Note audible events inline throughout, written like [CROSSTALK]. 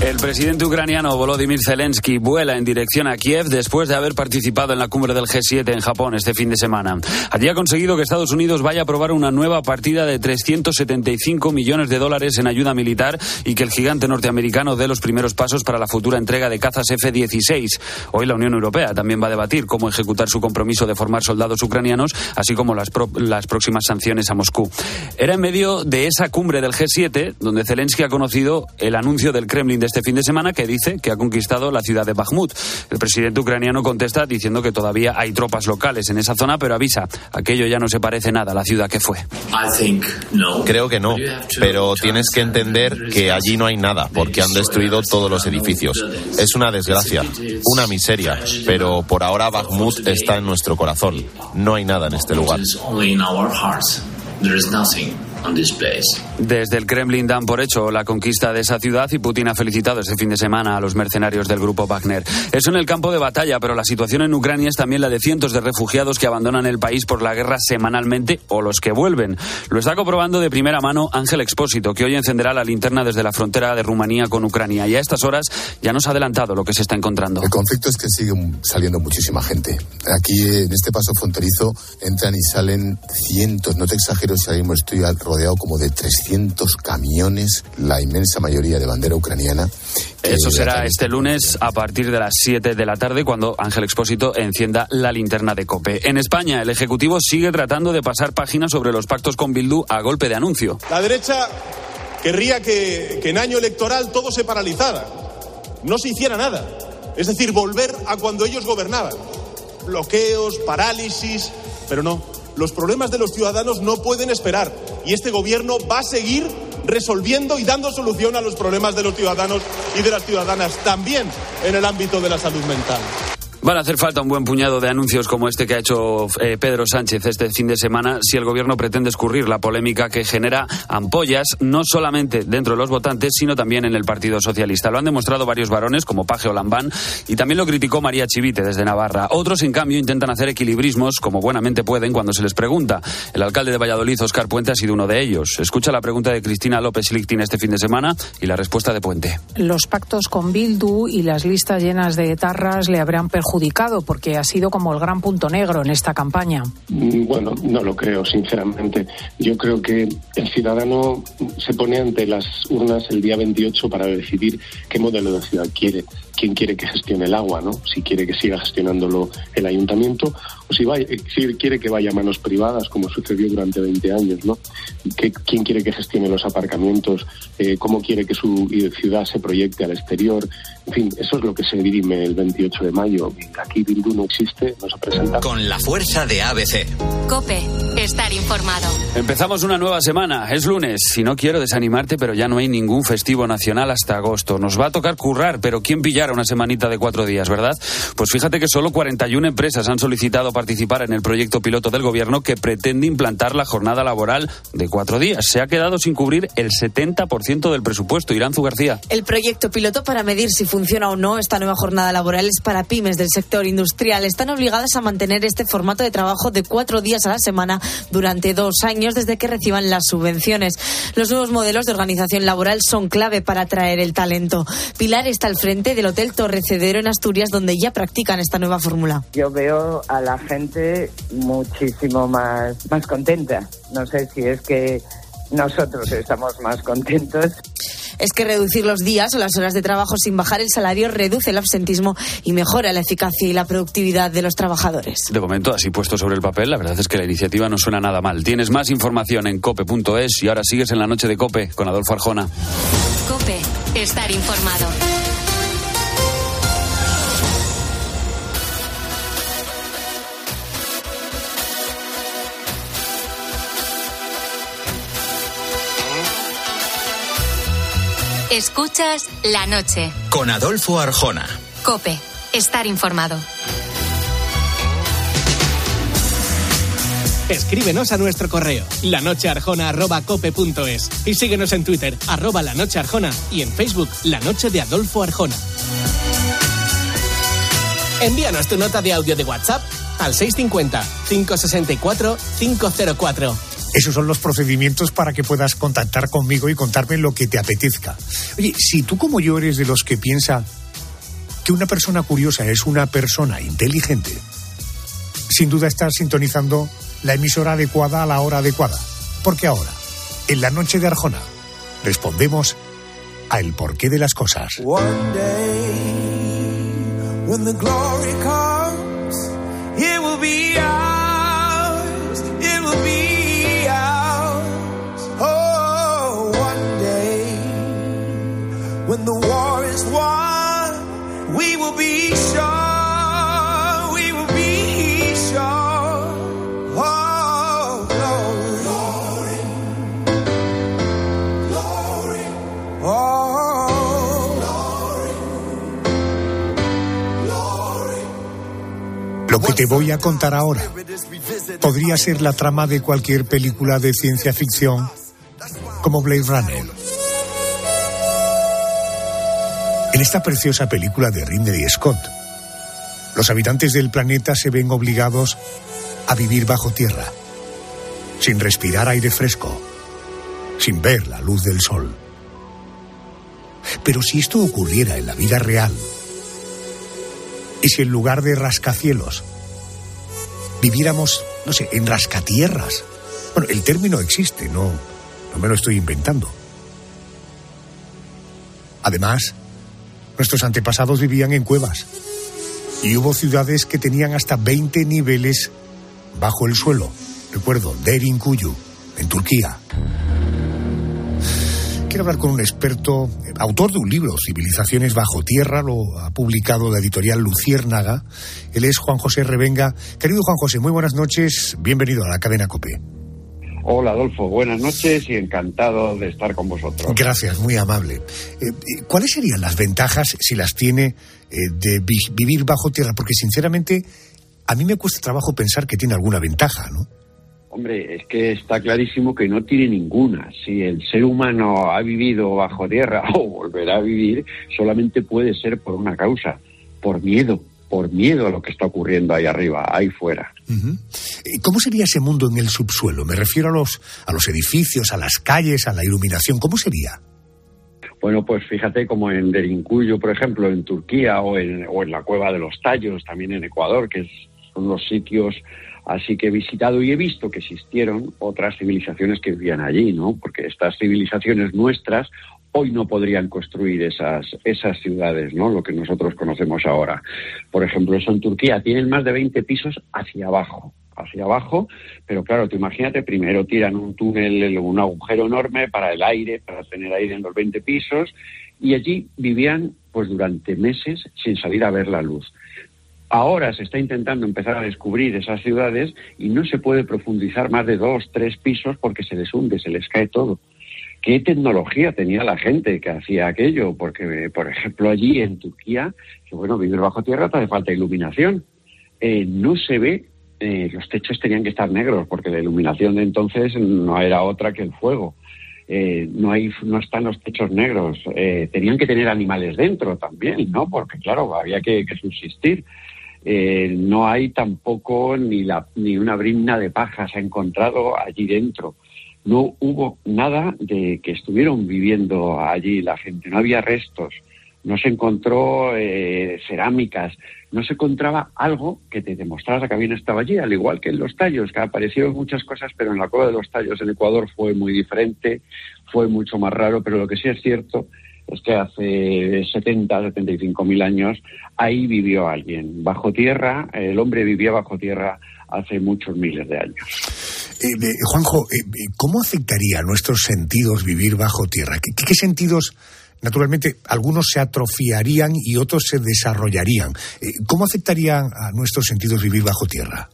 El presidente ucraniano Volodymyr Zelensky vuela en dirección a Kiev después de haber participado en la cumbre del G7 en Japón este fin de semana. Allí ha conseguido que Estados Unidos vaya a aprobar una nueva partida de 375 millones de dólares en ayuda militar y que el gigante norteamericano dé los primeros pasos para la futura entrega de cazas F-16. Hoy la Unión Europea también va a debatir cómo ejecutar su compromiso de formar soldados ucranianos, así como las, las próximas sanciones a Moscú. Era en medio de esa cumbre del G7 donde Zelensky ha conocido el anuncio del Kremlin de este fin de semana que dice que ha conquistado la ciudad de Bakhmut. El presidente ucraniano contesta diciendo que todavía hay tropas locales en esa zona, pero avisa, aquello ya no se parece nada a la ciudad que fue. Creo que no, pero tienes que entender que allí no hay nada, porque han destruido todos los edificios. Es una desgracia, una miseria, pero por ahora Bakhmut está en nuestro corazón. No hay nada en este lugar. Desde el Kremlin dan por hecho la conquista de esa ciudad y Putin ha felicitado este fin de semana a los mercenarios del grupo Wagner. Eso en el campo de batalla, pero la situación en Ucrania es también la de cientos de refugiados que abandonan el país por la guerra semanalmente o los que vuelven. Lo está comprobando de primera mano Ángel Expósito, que hoy encenderá la linterna desde la frontera de Rumanía con Ucrania. Y a estas horas ya nos ha adelantado lo que se está encontrando. El conflicto es que sigue saliendo muchísima gente. Aquí en este paso fronterizo entran y salen cientos, no te exagero ahora mismo estoy rodeado como de 300 camiones, la inmensa mayoría de bandera ucraniana. Eso será este lunes a partir de las 7 de la tarde cuando Ángel Expósito encienda la linterna de COPE. En España, el Ejecutivo sigue tratando de pasar páginas sobre los pactos con Bildu a golpe de anuncio. La derecha querría que, que en año electoral todo se paralizara, no se hiciera nada. Es decir, volver a cuando ellos gobernaban. Bloqueos, parálisis, pero no. Los problemas de los ciudadanos no pueden esperar y este gobierno va a seguir resolviendo y dando solución a los problemas de los ciudadanos y de las ciudadanas, también en el ámbito de la salud mental. Van a hacer falta un buen puñado de anuncios como este que ha hecho eh, Pedro Sánchez este fin de semana si el gobierno pretende escurrir la polémica que genera ampollas no solamente dentro de los votantes, sino también en el Partido Socialista. Lo han demostrado varios varones como Paje o Lambán y también lo criticó María Chivite desde Navarra. Otros, en cambio, intentan hacer equilibrismos como buenamente pueden cuando se les pregunta. El alcalde de Valladolid, Oscar Puente, ha sido uno de ellos. Escucha la pregunta de Cristina López Lichtin este fin de semana y la respuesta de Puente. Los pactos con Bildu y las listas llenas de etarras le habrán perjudicado porque ha sido como el gran punto negro en esta campaña. Mm, bueno, no lo creo, sinceramente. Yo creo que el ciudadano se pone ante las urnas el día 28 para decidir qué modelo de ciudad quiere quién quiere que gestione el agua, ¿no? Si quiere que siga gestionándolo el ayuntamiento o si, vaya, si quiere que vaya a manos privadas, como sucedió durante 20 años, ¿no? ¿Quién quiere que gestione los aparcamientos? Eh, ¿Cómo quiere que su ciudad se proyecte al exterior? En fin, eso es lo que se dirime el 28 de mayo. Aquí Bildu no existe, no se presenta. Con la fuerza de ABC. Cope, estar informado. Empezamos una nueva semana, es lunes. Si no quiero desanimarte, pero ya no hay ningún festivo nacional hasta agosto. Nos va a tocar currar, pero ¿quién pillar una semanita de cuatro días, ¿verdad? Pues fíjate que solo 41 empresas han solicitado participar en el proyecto piloto del gobierno que pretende implantar la jornada laboral de cuatro días. Se ha quedado sin cubrir el 70% del presupuesto. Iranzu García. El proyecto piloto para medir si funciona o no esta nueva jornada laboral es para pymes del sector industrial. Están obligadas a mantener este formato de trabajo de cuatro días a la semana durante dos años desde que reciban las subvenciones. Los nuevos modelos de organización laboral son clave para atraer el talento. Pilar está al frente del Hotel Torrecedero en Asturias, donde ya practican esta nueva fórmula. Yo veo a la gente muchísimo más, más contenta. No sé si es que nosotros estamos más contentos es que reducir los días o las horas de trabajo sin bajar el salario reduce el absentismo y mejora la eficacia y la productividad de los trabajadores. De momento, así puesto sobre el papel, la verdad es que la iniciativa no suena nada mal. Tienes más información en cope.es y ahora sigues en la noche de Cope con Adolfo Arjona. Cope, estar informado. Escuchas la noche. Con Adolfo Arjona. Cope, estar informado. Escríbenos a nuestro correo, lanochearjona.cope.es y síguenos en Twitter, arroba la noche arjona y en Facebook, La Noche de Adolfo Arjona. Envíanos tu nota de audio de WhatsApp al 650-564-504. Esos son los procedimientos para que puedas contactar conmigo y contarme lo que te apetezca. Oye, si tú como yo eres de los que piensa que una persona curiosa es una persona inteligente, sin duda estás sintonizando la emisora adecuada a la hora adecuada. Porque ahora, en la noche de Arjona, respondemos a el porqué de las cosas. One day, when the glory comes, it will be when the war is won, we will be sure, we will be. Oh, Lo que te voy a contar ahora podría ser la trama de cualquier película de ciencia ficción como Blade Runner. En esta preciosa película de Ridley Scott, los habitantes del planeta se ven obligados a vivir bajo tierra, sin respirar aire fresco, sin ver la luz del sol. Pero si esto ocurriera en la vida real, y si en lugar de rascacielos viviéramos, no sé, en rascatierras. Bueno, el término existe, no, no me lo estoy inventando. Además, nuestros antepasados vivían en cuevas y hubo ciudades que tenían hasta 20 niveles bajo el suelo. Recuerdo, Derinkuyu, en Turquía. Quiero hablar con un experto, autor de un libro, Civilizaciones bajo tierra, lo ha publicado la editorial Luciérnaga. Él es Juan José Revenga. Querido Juan José, muy buenas noches, bienvenido a la cadena COPE. Hola Adolfo, buenas noches y encantado de estar con vosotros. Gracias, muy amable. Eh, eh, ¿Cuáles serían las ventajas, si las tiene, eh, de vi- vivir bajo tierra? Porque sinceramente, a mí me cuesta trabajo pensar que tiene alguna ventaja, ¿no? Hombre, es que está clarísimo que no tiene ninguna. Si el ser humano ha vivido bajo tierra [LAUGHS] o volverá a vivir, solamente puede ser por una causa, por miedo, por miedo a lo que está ocurriendo ahí arriba, ahí fuera. ¿Cómo sería ese mundo en el subsuelo? Me refiero a los, a los edificios, a las calles, a la iluminación. ¿Cómo sería? Bueno, pues fíjate como en Derinkuyu, por ejemplo, en Turquía o en, o en la Cueva de los Tallos, también en Ecuador, que son los sitios así que he visitado y he visto que existieron otras civilizaciones que vivían allí, ¿no? Porque estas civilizaciones nuestras hoy no podrían construir esas, esas ciudades, ¿no? Lo que nosotros conocemos ahora. Por ejemplo, eso en Turquía tienen más de 20 pisos hacia abajo hacia abajo, pero claro, tú imagínate, primero tiran un túnel, un agujero enorme para el aire, para tener aire en los 20 pisos, y allí vivían pues durante meses sin salir a ver la luz. Ahora se está intentando empezar a descubrir esas ciudades y no se puede profundizar más de dos, tres pisos porque se les hunde, se les cae todo. ¿Qué tecnología tenía la gente que hacía aquello? Porque, por ejemplo, allí en Turquía, que bueno, vivir bajo tierra te hace falta iluminación. Eh, no se ve, eh, los techos tenían que estar negros porque la iluminación de entonces no era otra que el fuego. Eh, no hay no están los techos negros tenían que tener animales dentro también no porque claro había que, subsistir no hay tampoco ni la ni una brimna de paja se ha encontrado allí dentro no hubo nada de que estuvieron viviendo allí la gente. No había restos. No se encontró eh, cerámicas, no se encontraba algo que te demostrara que habían estado allí, al igual que en los tallos, que aparecieron muchas cosas, pero en la cueva de los tallos en Ecuador fue muy diferente, fue mucho más raro, pero lo que sí es cierto es que hace 70, 75 mil años ahí vivió alguien, bajo tierra, el hombre vivía bajo tierra hace muchos miles de años. Eh, eh, Juanjo, eh, eh, ¿cómo afectaría a nuestros sentidos vivir bajo tierra? ¿Qué, qué sentidos, naturalmente, algunos se atrofiarían y otros se desarrollarían? Eh, ¿Cómo afectaría a nuestros sentidos vivir bajo tierra?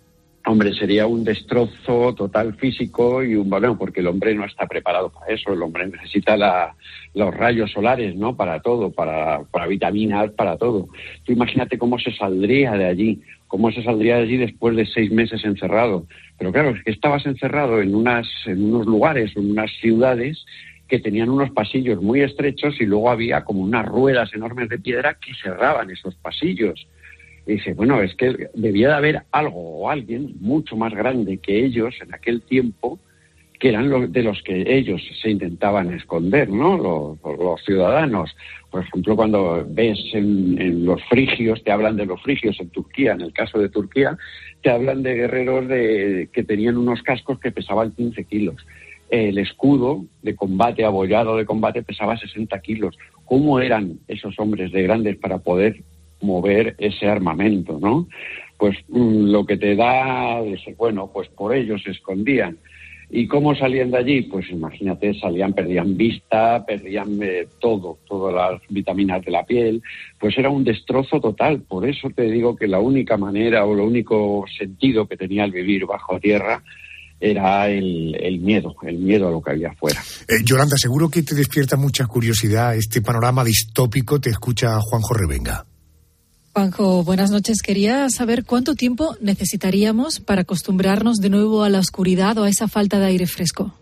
Hombre, sería un destrozo total físico y un balón, porque el hombre no está preparado para eso. El hombre necesita la, los rayos solares, ¿no? Para todo, para, para vitaminas, para todo. Tú imagínate cómo se saldría de allí, cómo se saldría de allí después de seis meses encerrado. Pero claro, es que estabas encerrado en, unas, en unos lugares, en unas ciudades que tenían unos pasillos muy estrechos y luego había como unas ruedas enormes de piedra que cerraban esos pasillos. Dice, bueno, es que debía de haber algo o alguien mucho más grande que ellos en aquel tiempo, que eran los, de los que ellos se intentaban esconder, ¿no? Los, ciudadanos. Por ejemplo, cuando ves en, en, los frigios, te hablan de los frigios en Turquía, en el caso de Turquía, te hablan de guerreros de, que tenían unos cascos que pesaban 15 kilos. El escudo de combate, abollado de combate, pesaba 60 kilos. ¿Cómo eran esos hombres de grandes para poder mover ese armamento, no? Pues mm, lo que te da, bueno, pues por ellos se escondían. ¿Y cómo salían de allí? Pues imagínate, salían, perdían vista, perdían eh, todo, todas las vitaminas de la piel, pues era un destrozo total. Por eso te digo que la única manera o lo único sentido que tenía el vivir bajo tierra era el, el miedo, el miedo a lo que había afuera. Eh, Yolanda, seguro que te despierta mucha curiosidad este panorama distópico, te escucha Juanjo Revenga. Juanjo, buenas noches. Quería saber cuánto tiempo necesitaríamos para acostumbrarnos de nuevo a la oscuridad o a esa falta de aire fresco.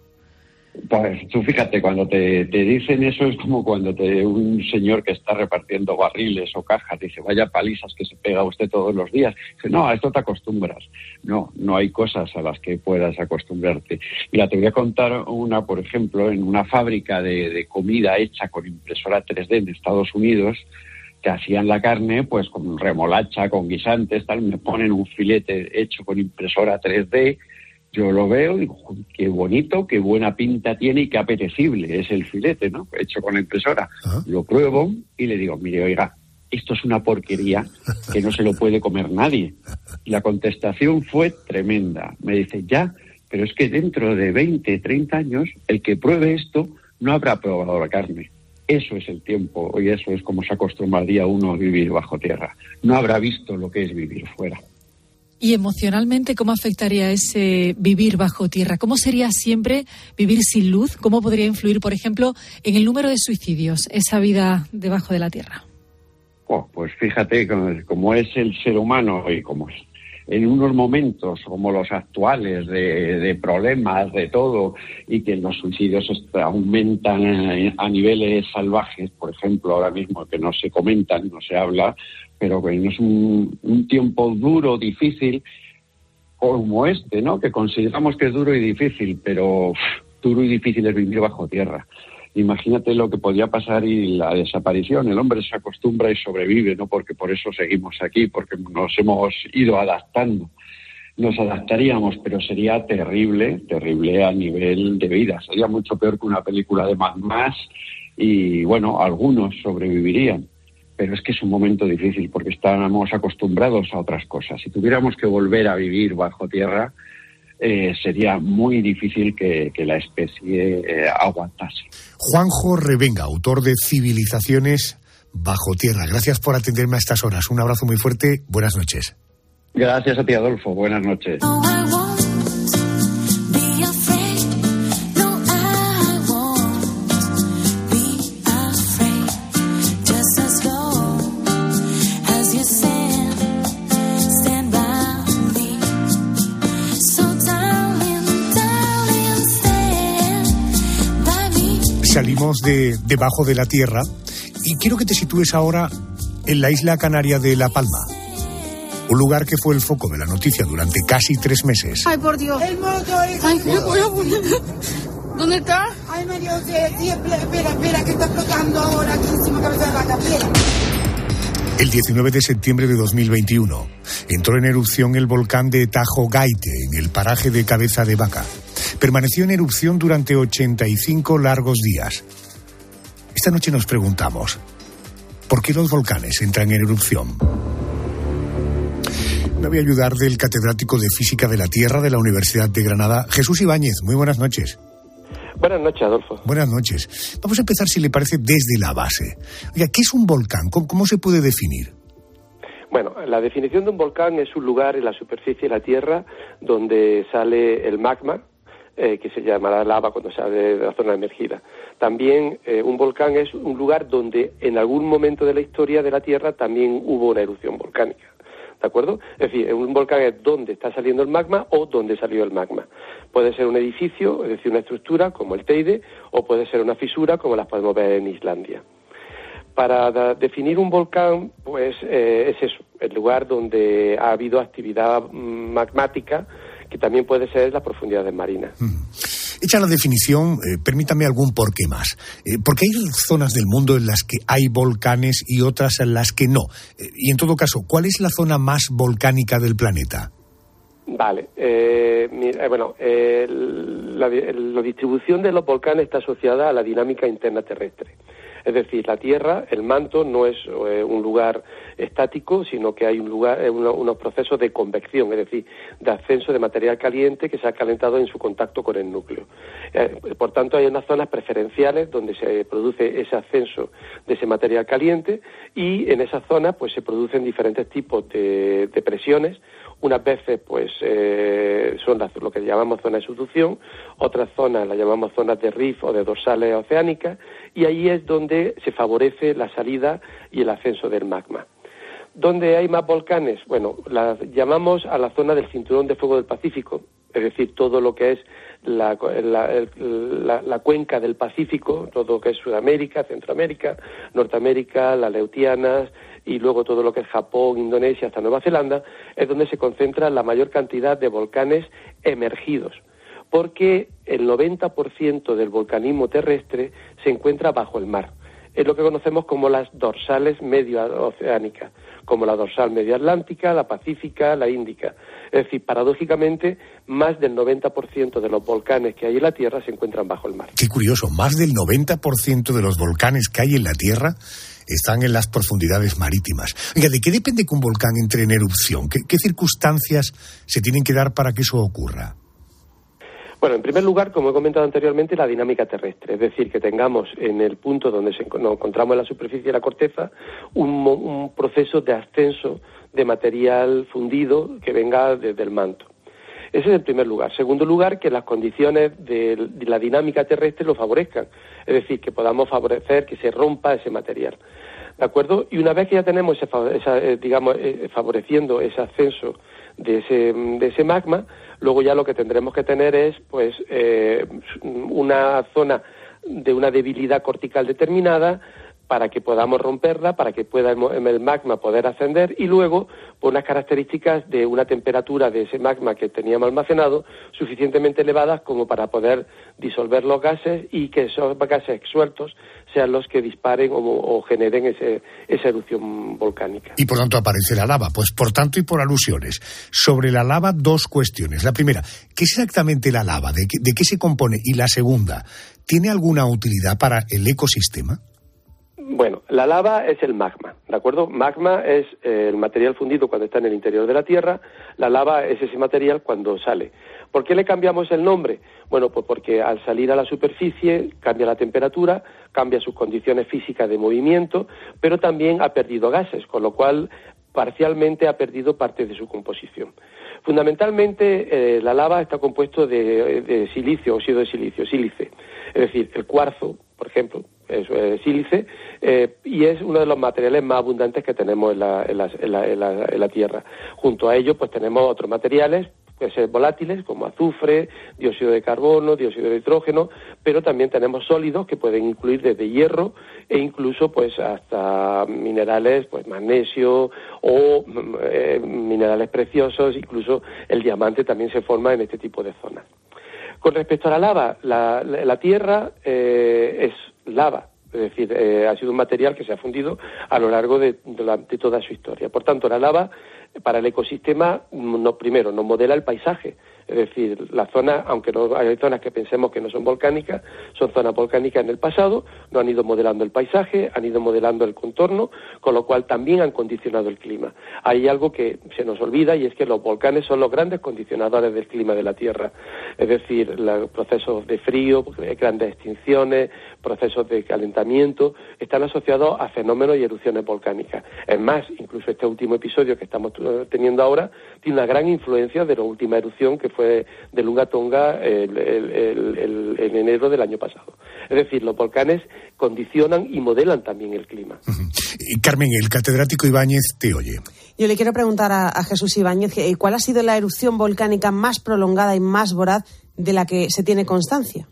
Pues tú fíjate, cuando te, te dicen eso es como cuando te, un señor que está repartiendo barriles o cajas dice, vaya palizas que se pega usted todos los días. Dice, no, a esto te acostumbras. No, no hay cosas a las que puedas acostumbrarte. Mira, te voy a contar una, por ejemplo, en una fábrica de, de comida hecha con impresora 3D en Estados Unidos, que hacían la carne pues con remolacha, con guisantes, tal, me ponen un filete hecho con impresora 3D, yo lo veo y digo, qué bonito, qué buena pinta tiene y qué apetecible es el filete, ¿no? Hecho con la impresora. Lo pruebo y le digo, mire, oiga, esto es una porquería que no se lo puede comer nadie. Y la contestación fue tremenda. Me dice, ya, pero es que dentro de 20, 30 años, el que pruebe esto no habrá probado la carne. Eso es el tiempo y eso es como se acostumbraría uno a vivir bajo tierra. No habrá visto lo que es vivir fuera. Y emocionalmente, ¿cómo afectaría ese vivir bajo tierra? ¿Cómo sería siempre vivir sin luz? ¿Cómo podría influir, por ejemplo, en el número de suicidios, esa vida debajo de la tierra? Oh, pues fíjate, como es el ser humano y como es en unos momentos como los actuales de, de, problemas, de todo, y que los suicidios aumentan a niveles salvajes, por ejemplo, ahora mismo que no se comentan, no se habla, pero que es un, tiempo duro, difícil, como este, ¿no? Que consideramos que es duro y difícil, pero duro y difícil es vivir bajo tierra imagínate lo que podía pasar y la desaparición. El hombre se acostumbra y sobrevive, ¿no? Porque por eso seguimos aquí, porque nos hemos ido adaptando. Nos adaptaríamos, pero sería terrible, terrible a nivel de vida. Sería mucho peor que una película de Mad Max y, bueno, algunos sobrevivirían. Pero es que es un momento difícil porque estábamos acostumbrados a otras cosas. Si tuviéramos que volver a vivir bajo tierra, eh, sería muy difícil que, que la especie eh, aguantase. Juanjo Revenga, autor de Civilizaciones bajo tierra. Gracias por atenderme a estas horas. Un abrazo muy fuerte. Buenas noches. Gracias a ti, Adolfo. Buenas noches. Salimos de debajo de la tierra y quiero que te sitúes ahora en la isla canaria de La Palma. Un lugar que fue el foco de la noticia durante casi tres meses. Ay, por Dios. El motor. Ay, me voy a poner. ¿Dónde está? Ay, María José, espera, espera, que está explotando ahora aquí encima cabeza de vaca, espera. El 19 de septiembre de 2021 entró en erupción el volcán de Tajo Gaite, en el paraje de Cabeza de Vaca. Permaneció en erupción durante 85 largos días. Esta noche nos preguntamos, ¿por qué los volcanes entran en erupción? Me voy a ayudar del catedrático de Física de la Tierra de la Universidad de Granada, Jesús Ibáñez. Muy buenas noches. Buenas noches, Adolfo. Buenas noches. Vamos a empezar, si le parece, desde la base. Oiga, ¿qué es un volcán? ¿Cómo, cómo se puede definir? Bueno, la definición de un volcán es un lugar en la superficie de la Tierra donde sale el magma, eh, que se llamará lava cuando sale de la zona emergida. También eh, un volcán es un lugar donde en algún momento de la historia de la Tierra también hubo una erupción volcánica. ¿De acuerdo? Es decir, un volcán es donde está saliendo el magma o donde salió el magma. Puede ser un edificio, es decir, una estructura como el Teide, o puede ser una fisura como las podemos ver en Islandia. Para definir un volcán, pues eh, es eso, el lugar donde ha habido actividad mm, magmática, que también puede ser las profundidades marinas. Hecha la definición, eh, permítame algún porqué más. Eh, porque hay zonas del mundo en las que hay volcanes y otras en las que no. Eh, y en todo caso, ¿cuál es la zona más volcánica del planeta? Vale, mira, bueno, la, la distribución de los volcanes está asociada a la dinámica interna terrestre. Es decir, la Tierra, el manto, no es eh, un lugar estático, sino que hay un lugar, eh, uno- unos procesos de convección, es decir, de ascenso de material caliente que se ha calentado en su contacto con el núcleo. Eh, por tanto, hay unas zonas preferenciales donde se produce ese ascenso de ese material caliente y en esas zonas pues se producen diferentes tipos de, de presiones unas veces pues eh, son las- lo que llamamos zonas de subducción, otras zonas las llamamos zonas de rift o de dorsales oceánicas y ahí es donde se favorece la salida y el ascenso del magma. ¿Dónde hay más volcanes? Bueno, las llamamos a la zona del cinturón de fuego del Pacífico, es decir, todo lo que es la, la- la- la cuenca del Pacífico, todo lo que es Sudamérica, Centroamérica, Norteamérica, las Leutianas y luego todo lo que es Japón, Indonesia hasta Nueva Zelanda, es donde se concentra la mayor cantidad de volcanes emergidos porque el 90% del volcanismo terrestre se encuentra bajo el mar. Es lo que conocemos como las dorsales medio oceánicas, como la dorsal medio atlántica, la pacífica, la índica. Es decir, paradójicamente, más del 90% de los volcanes que hay en la Tierra se encuentran bajo el mar. Qué curioso, más del 90% de los volcanes que hay en la Tierra están en las profundidades marítimas. Oiga, ¿de qué depende que un volcán entre en erupción? ¿Qué, circunstancias se tienen que dar para que eso ocurra? Bueno, en primer lugar, como he comentado anteriormente, la dinámica terrestre, es decir, que tengamos en el punto donde nos encontramos en la superficie de la corteza un, un proceso de ascenso de material fundido que venga desde el manto. Ese es el primer lugar. Segundo lugar, que las condiciones de, la dinámica terrestre lo favorezcan, es decir, que podamos favorecer que se rompa ese material. ¿De acuerdo? Y una vez que ya tenemos, ese, eh, digamos, eh, favoreciendo ese ascenso de ese, de ese magma, luego ya lo que tendremos que tener es, pues, eh, una zona de una debilidad cortical determinada para que podamos romperla, para que pueda el magma poder ascender y luego por unas características de una temperatura de ese magma que teníamos almacenado suficientemente elevadas como para poder disolver los gases y que esos gases sueltos sean los que disparen o, o generen ese- esa erupción volcánica. Y por tanto aparece la lava. Pues por tanto y por alusiones. Sobre la lava, dos cuestiones. La primera, ¿qué es exactamente la lava? ¿De qué, de qué se compone? Y la segunda, ¿tiene alguna utilidad para el ecosistema? Bueno, la lava es el magma, ¿de acuerdo? Magma es eh, el material fundido cuando está en el interior de la Tierra, la lava es ese material cuando sale. ¿Por qué le cambiamos el nombre? Bueno, pues porque al salir a la superficie cambia la temperatura, cambia sus condiciones físicas de movimiento, pero también ha perdido gases, con lo cual parcialmente ha perdido parte de su composición. Fundamentalmente, eh, la lava está compuesto de, de silicio, óxido de silicio, sílice. Es decir, el cuarzo, por ejemplo, es eh, sílice, eh, y es uno de los materiales más abundantes que tenemos en la, en la- en la- en la- en la Tierra. Junto a ello, pues tenemos otros materiales pueden ser volátiles como azufre, dióxido de carbono, dióxido de nitrógeno, pero también tenemos sólidos que pueden incluir desde hierro e incluso pues hasta minerales, pues magnesio o mm, eh, minerales preciosos, incluso el diamante también se forma en este tipo de zonas. Con respecto a la lava, la, Tierra eh, es lava, es decir, eh, ha sido un material que se ha fundido a lo largo de, de toda su historia. Por tanto, la lava para el ecosistema, no, primero, nos modela el paisaje. Es decir, la zona, aunque no, hay zonas que pensemos que no son volcánicas, son zonas volcánicas en el pasado, no han ido modelando el paisaje, han ido modelando el contorno, con lo cual también han condicionado el clima. Hay algo que se nos olvida y es que los volcanes son los grandes condicionadores del clima de la Tierra. Es decir, los procesos de frío, grandes extinciones, procesos de calentamiento, están asociados a fenómenos y erupciones volcánicas. Es más, incluso este último episodio que estamos eh, teniendo ahora tiene una gran influencia de la última erupción que fue de Lunga Tonga el- el- el- el- en enero del año pasado. Es decir, los volcanes condicionan y modelan también el clima. Y Carmen, el catedrático Ibáñez te oye. Yo le quiero preguntar a, a Jesús Ibáñez que, cuál ha sido la erupción volcánica más prolongada y más voraz de la que se tiene constancia.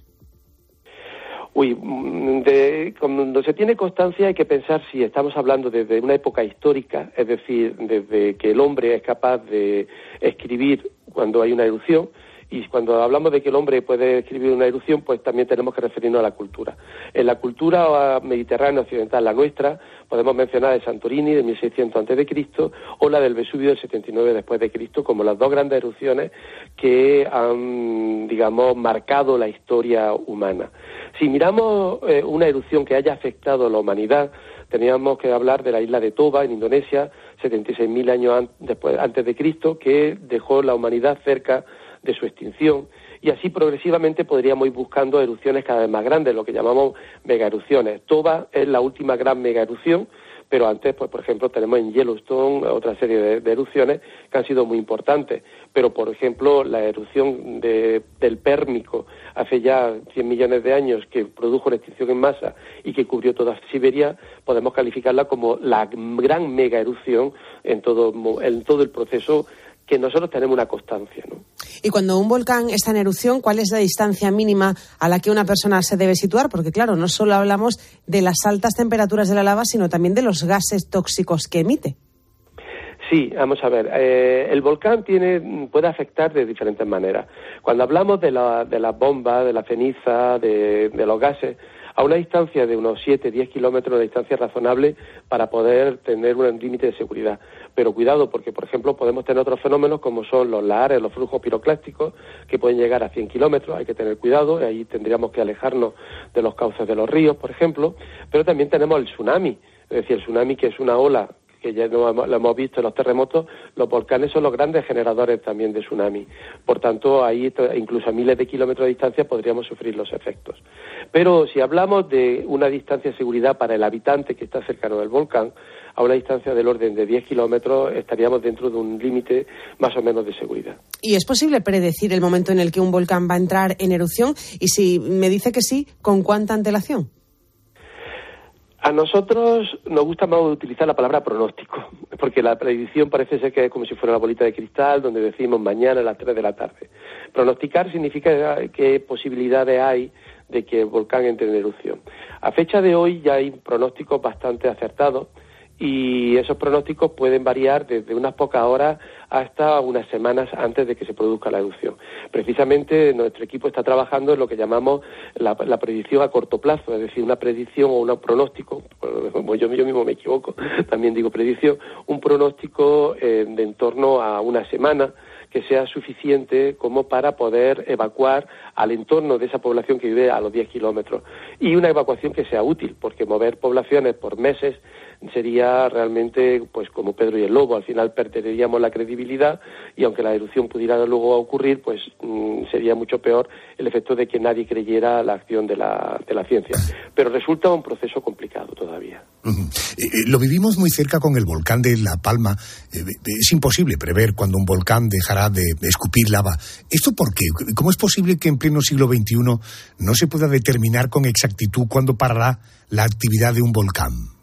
Uy, mm, de, cuando se tiene constancia hay que pensar si estamos hablando desde una época histórica, es decir, desde que el hombre es capaz de escribir cuando hay una erupción, y cuando hablamos de que el hombre puede escribir una erupción, pues también tenemos que referirnos a la cultura. En la cultura mediterránea occidental, la nuestra, podemos mencionar de Santorini de 1600 antes de Cristo o la del Vesubio del 79 después de Cristo como las dos grandes erupciones que han, digamos, marcado la historia humana. Si miramos eh, una erupción que haya afectado a la humanidad, teníamos que hablar de la isla de Toba en Indonesia, 76.000 años después, antes de Cristo, que dejó la humanidad cerca de su extinción y así progresivamente podríamos ir buscando erupciones cada vez más grandes, lo que llamamos megaerupciones. Toba es la última gran megaerupción, pero antes, pues por ejemplo, tenemos en Yellowstone otra serie de, erupciones que han sido muy importantes. Pero, por ejemplo, la erupción del Pérmico hace ya 100 millones de años que produjo una extinción en masa y que cubrió toda Siberia, podemos calificarla como la gran mega erupción en todo, en todo el proceso que nosotros tenemos una constancia. ¿no? Y cuando un volcán está en erupción, ¿cuál es la distancia mínima a la que una persona se debe situar? Porque claro, no solo hablamos de las altas temperaturas de la lava, sino también de los gases tóxicos que emite. Sí, vamos a ver. Eh, el volcán tiene, puede afectar de diferentes maneras. Cuando hablamos de la, de las bombas, de la ceniza, de, de los gases, a una distancia de unos 7, 10 kilómetros de distancia razonable para poder tener un límite de seguridad. Pero cuidado, porque, por ejemplo, podemos tener otros fenómenos como son los lahares, los flujos piroclásticos, que pueden llegar a 100 kilómetros, hay que tener cuidado, y ahí tendríamos que alejarnos de los cauces de los ríos, por ejemplo. Pero también tenemos el tsunami, es decir, el tsunami que es una ola que ya lo, hemos visto en los terremotos, los volcanes son los grandes generadores también de tsunami. Por tanto, ahí incluso a miles de kilómetros de distancia podríamos sufrir los efectos. Pero si hablamos de una distancia de seguridad para el habitante que está cercano del volcán, a una distancia del orden de 10 kilómetros estaríamos dentro de un límite más o menos de seguridad. ¿Y es posible predecir el momento en el que un volcán va a entrar en erupción? Y si me dice que sí, ¿con cuánta antelación? A nosotros nos gusta más utilizar la palabra pronóstico, porque la predicción parece ser que es como si fuera una bolita de cristal donde decimos mañana a las 3 de la tarde. Pronosticar significa qué posibilidades hay de que el volcán entre en erupción. A fecha de hoy ya hay pronósticos bastante acertados y esos pronósticos pueden variar desde unas pocas horas hasta unas semanas antes de que se produzca la erupción. Precisamente nuestro equipo está trabajando en lo que llamamos la, predicción a corto plazo, es decir, una predicción o un pronóstico, como yo, mismo me equivoco, [LAUGHS] también digo predicción, un pronóstico eh, de en torno a una semana que sea suficiente como para poder evacuar al entorno de esa población que vive a los 10 kilómetros. Y una evacuación que sea útil, porque mover poblaciones por meses sería realmente pues como Pedro y el Lobo, al final perderíamos la credibilidad y aunque la erupción pudiera luego ocurrir, pues mm, sería mucho peor el efecto de que nadie creyera la acción de la, de la ciencia. Pero resulta un proceso complicado todavía. Lo vivimos muy cerca con el volcán de La Palma. Eh, es imposible prever cuando un volcán dejará de, escupir lava. ¿Esto por qué? ¿Cómo es posible que en pleno siglo XXI no se pueda determinar con exactitud cuándo parará la actividad de un volcán?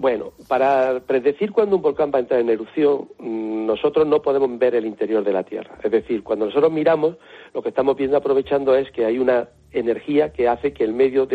Bueno, para predecir cuándo un volcán va a entrar en erupción, mm, nosotros no podemos ver el interior de la Tierra. Es decir, cuando nosotros miramos, lo que estamos viendo aprovechando es que hay una energía que hace que el medio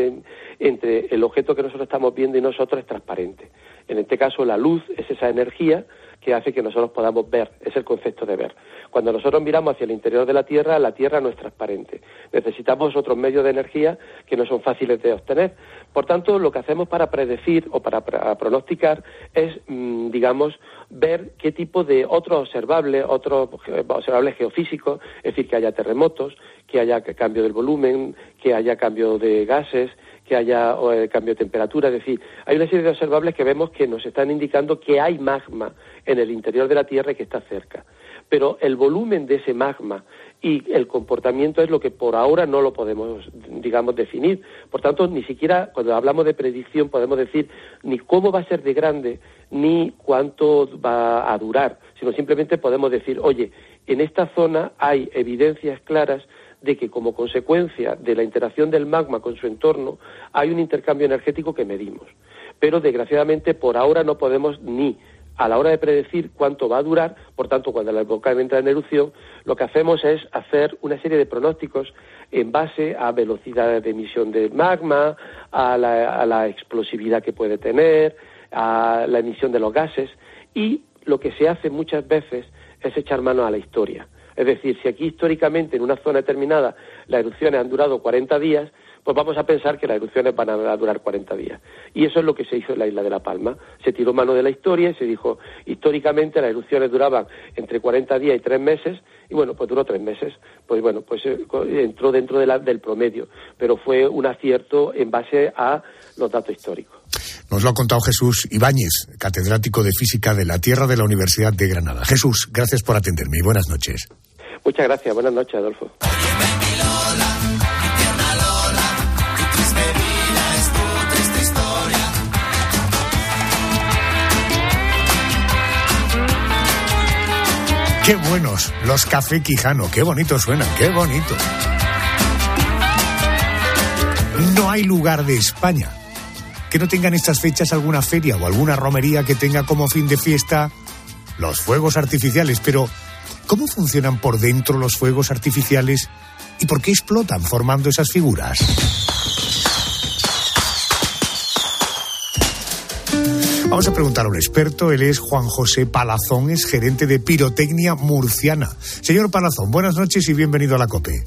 entre el objeto que nosotros estamos viendo y nosotros es transparente. En este caso, la luz es esa energía que hace que nosotros podamos ver, es el concepto de ver. Cuando nosotros miramos hacia el interior de la Tierra, la Tierra no es transparente. Necesitamos otros medios de energía que no son fáciles de obtener. Por tanto, lo que hacemos para predecir o para, pronosticar es, mm, digamos, ver qué tipo de otros observables, otros observables geofísicos, es decir, que haya terremotos, que haya cambio del volumen, que haya cambio de gases, que haya eh, cambio de temperatura. Es decir, hay una serie de observables que vemos que nos están indicando que hay magma en el interior de la Tierra y que está cerca. Pero el volumen de ese magma y el comportamiento es lo que por ahora no lo podemos, digamos, definir. Por tanto, ni siquiera cuando hablamos de predicción podemos decir ni cómo va a ser de grande ni cuánto va a durar, sino simplemente podemos decir, oye, en esta zona hay evidencias claras de que como consecuencia de la interacción del magma con su entorno hay un intercambio energético que medimos. Pero desgraciadamente por ahora no podemos ni a la hora de predecir cuánto va a durar, por tanto, cuando el volcán entra en erupción, lo que hacemos es hacer una serie de pronósticos en base a velocidad de emisión de magma, la, a la explosividad que puede tener, a la emisión de los gases, y lo que se hace muchas veces es echar mano a la historia. Es decir, si aquí históricamente en una zona determinada las erupciones han durado 40 días, pues vamos a pensar que las erupciones van a durar 40 días. Y eso es lo que se hizo en la isla de La Palma. Se tiró mano de la historia y se dijo, históricamente las erupciones duraban entre 40 días y 3 meses, y bueno, pues duró 3 meses. Pues bueno, pues eh, entró dentro del promedio, pero fue un acierto en base a los datos históricos. Nos lo ha contado Jesús Ibáñez, catedrático de Física de la Tierra de la Universidad de Granada. Jesús, gracias por atenderme y buenas noches. Muchas gracias, buenas noches, Adolfo. Qué buenos los café Quijano, qué bonitos suenan, qué bonito. No hay lugar de España que no tengan estas fechas alguna feria o alguna romería que tenga como fin de fiesta los fuegos artificiales, pero ¿cómo funcionan por dentro los fuegos artificiales y por qué explotan formando esas figuras? Vamos a preguntar a un experto, él es Juan José Palazón, es gerente de pirotecnia murciana. Señor Palazón, buenas noches y bienvenido a la COPE.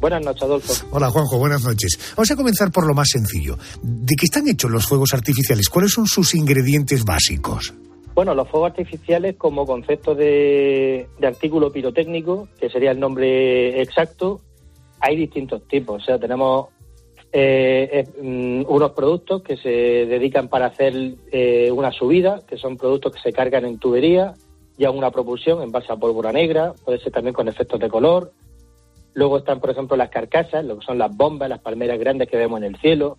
Buenas noches, Adolfo. Hola, Juanjo, buenas noches. Vamos a comenzar por lo más sencillo. ¿De qué están hechos los fuegos artificiales? ¿Cuáles son sus ingredientes básicos? Bueno, los fuegos artificiales como concepto de, artículo pirotécnico, que sería el nombre exacto, hay distintos tipos. O sea, tenemos eh, mm, unos productos que se dedican para hacer eh, una subida, que son productos que se cargan en tubería y a una propulsión en base a pólvora negra, puede ser también con efectos de color. Luego están, por ejemplo, las carcasas, lo que son las bombas, las palmeras grandes que vemos en el cielo.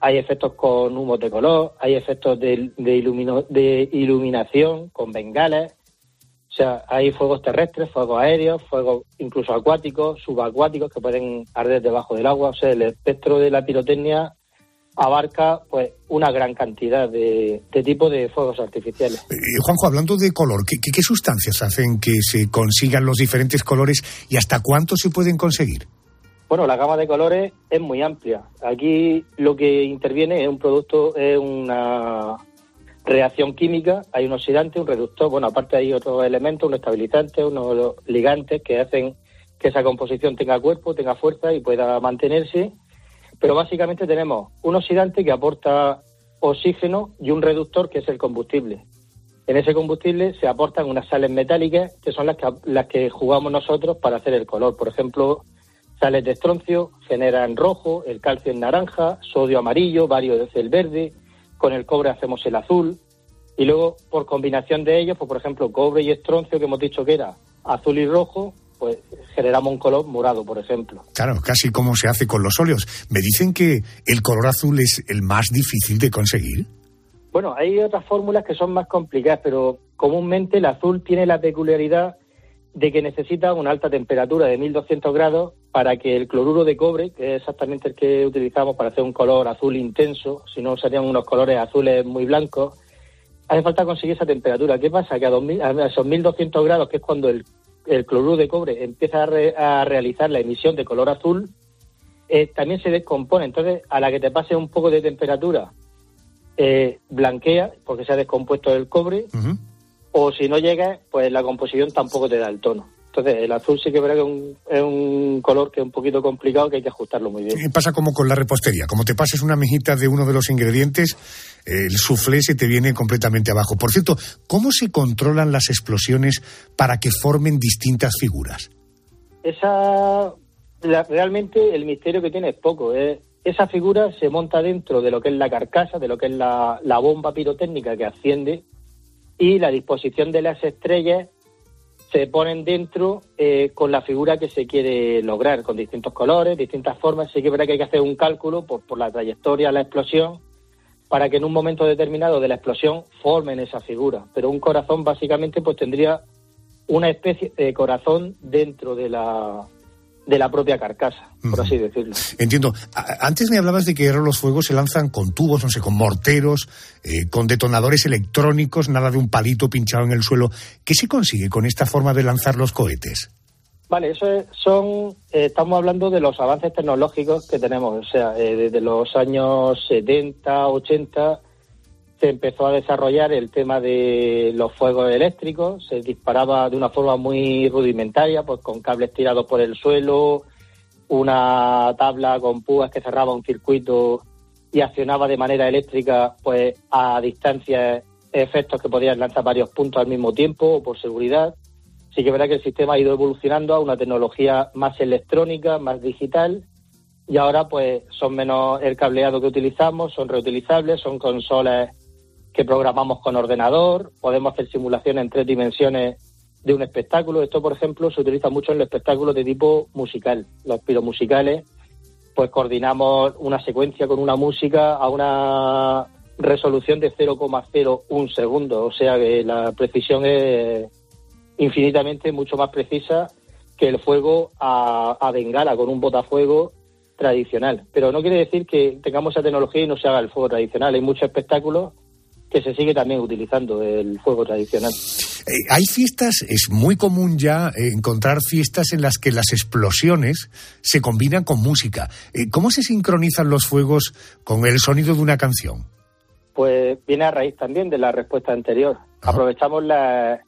Hay efectos con humos de color, hay efectos de, de iluminación con bengalas, o sea, hay fuegos terrestres, fuegos aéreos, fuegos incluso acuáticos, subacuáticos que pueden arder debajo del agua. O sea, el espectro de la pirotecnia abarca pues una gran cantidad de, de tipos de fuegos artificiales. Eh, Juanjo, hablando de color, ¿qué, ¿qué, sustancias hacen que se consigan los diferentes colores y hasta cuánto se pueden conseguir? Bueno, la gama de colores es muy amplia. Aquí lo que interviene es un producto, es una reacción química, hay un oxidante, un reductor, bueno, aparte hay otros elementos, un estabilizante, unos ligantes que hacen que esa composición tenga cuerpo, tenga fuerza y pueda mantenerse. Pero básicamente tenemos un oxidante que aporta oxígeno y un reductor que es el combustible. En ese combustible se aportan unas sales metálicas que son las que, las que jugamos nosotros para hacer el color. Por ejemplo, sales de estroncio generan rojo, el calcio en naranja, sodio amarillo, varios de el verde, con el cobre hacemos el azul y luego por combinación de ellos, pues por ejemplo cobre y estroncio que hemos dicho que era azul y rojo, pues generamos un color morado, por ejemplo. Claro, casi como se hace con los óleos. Me dicen que el color azul es el más difícil de conseguir. Bueno, hay otras fórmulas que son más complicadas, pero comúnmente el azul tiene la peculiaridad de que necesita una alta temperatura de 1200 grados para que el cloruro de cobre, que es exactamente el que utilizamos para hacer un color azul intenso, si no serían unos colores azules muy blancos, hace falta conseguir esa temperatura. ¿Qué pasa? Que a, 2000, a esos 1200 grados, que es cuando el, cloruro de cobre empieza a, realizar la emisión de color azul, eh, también se descompone. Entonces, a la que te pase un poco de temperatura, eh, blanquea, porque se ha descompuesto el cobre, o si no llega, pues la composición tampoco te da el tono. Entonces, el azul sí que es un, es un color que es un poquito complicado, que hay que ajustarlo muy bien. Y pasa como con la repostería. Como te pases una mejita de uno de los ingredientes, el soufflé se te viene completamente abajo. Por cierto, ¿cómo se controlan las explosiones para que formen distintas figuras? Esa, realmente el misterio que tiene es poco. ¿eh? Esa figura se monta dentro de lo que es la carcasa, de lo que es la, la bomba pirotécnica que asciende y la disposición de las estrellas se ponen dentro eh, con la figura que se quiere lograr, con distintos colores, distintas formas. Sí que que hay que hacer un cálculo por, por la trayectoria, la explosión, para que en un momento determinado de la explosión formen esa figura. Pero un corazón básicamente pues tendría una especie de corazón dentro de la, de la propia carcasa, por así decirlo. Entiendo. Antes me hablabas de que ahora los fuegos se lanzan con tubos, no sé, con morteros, eh, con detonadores electrónicos, nada de un palito pinchado en el suelo. ¿Qué se consigue con esta forma de lanzar los cohetes? Vale, eso es- son, eh, estamos hablando de los avances tecnológicos que tenemos. O sea, eh, desde los años 70, 80 se empezó a desarrollar el tema de los fuegos eléctricos. Se disparaba de una forma muy rudimentaria, pues con cables tirados por el suelo, una tabla con púas que cerraba un circuito y accionaba de manera eléctrica, pues a distancias efectos que podían lanzar varios puntos al mismo tiempo o por seguridad. Sí que es verdad que el sistema ha ido evolucionando a una tecnología más electrónica, más digital, y ahora pues son menos el cableado que utilizamos, son reutilizables, son consolas que programamos con ordenador, podemos hacer simulaciones en tres dimensiones de un espectáculo. Esto, por ejemplo, se utiliza mucho en los espectáculos de tipo musical, los piromusicales, pues coordinamos una secuencia con una música a una resolución de 0,01 segundo, o sea que la precisión es infinitamente mucho más precisa que el fuego a, a bengala con un botafuego tradicional. Pero no quiere decir que tengamos esa tecnología y no se haga el fuego tradicional. Hay muchos espectáculos que se sigue también utilizando el fuego tradicional. Eh, hay fiestas, es muy común ya encontrar fiestas en las que las explosiones se combinan con música. Eh, ¿Cómo se sincronizan los fuegos con el sonido de una canción? Pues viene a raíz también de la respuesta anterior. Aprovechamos la,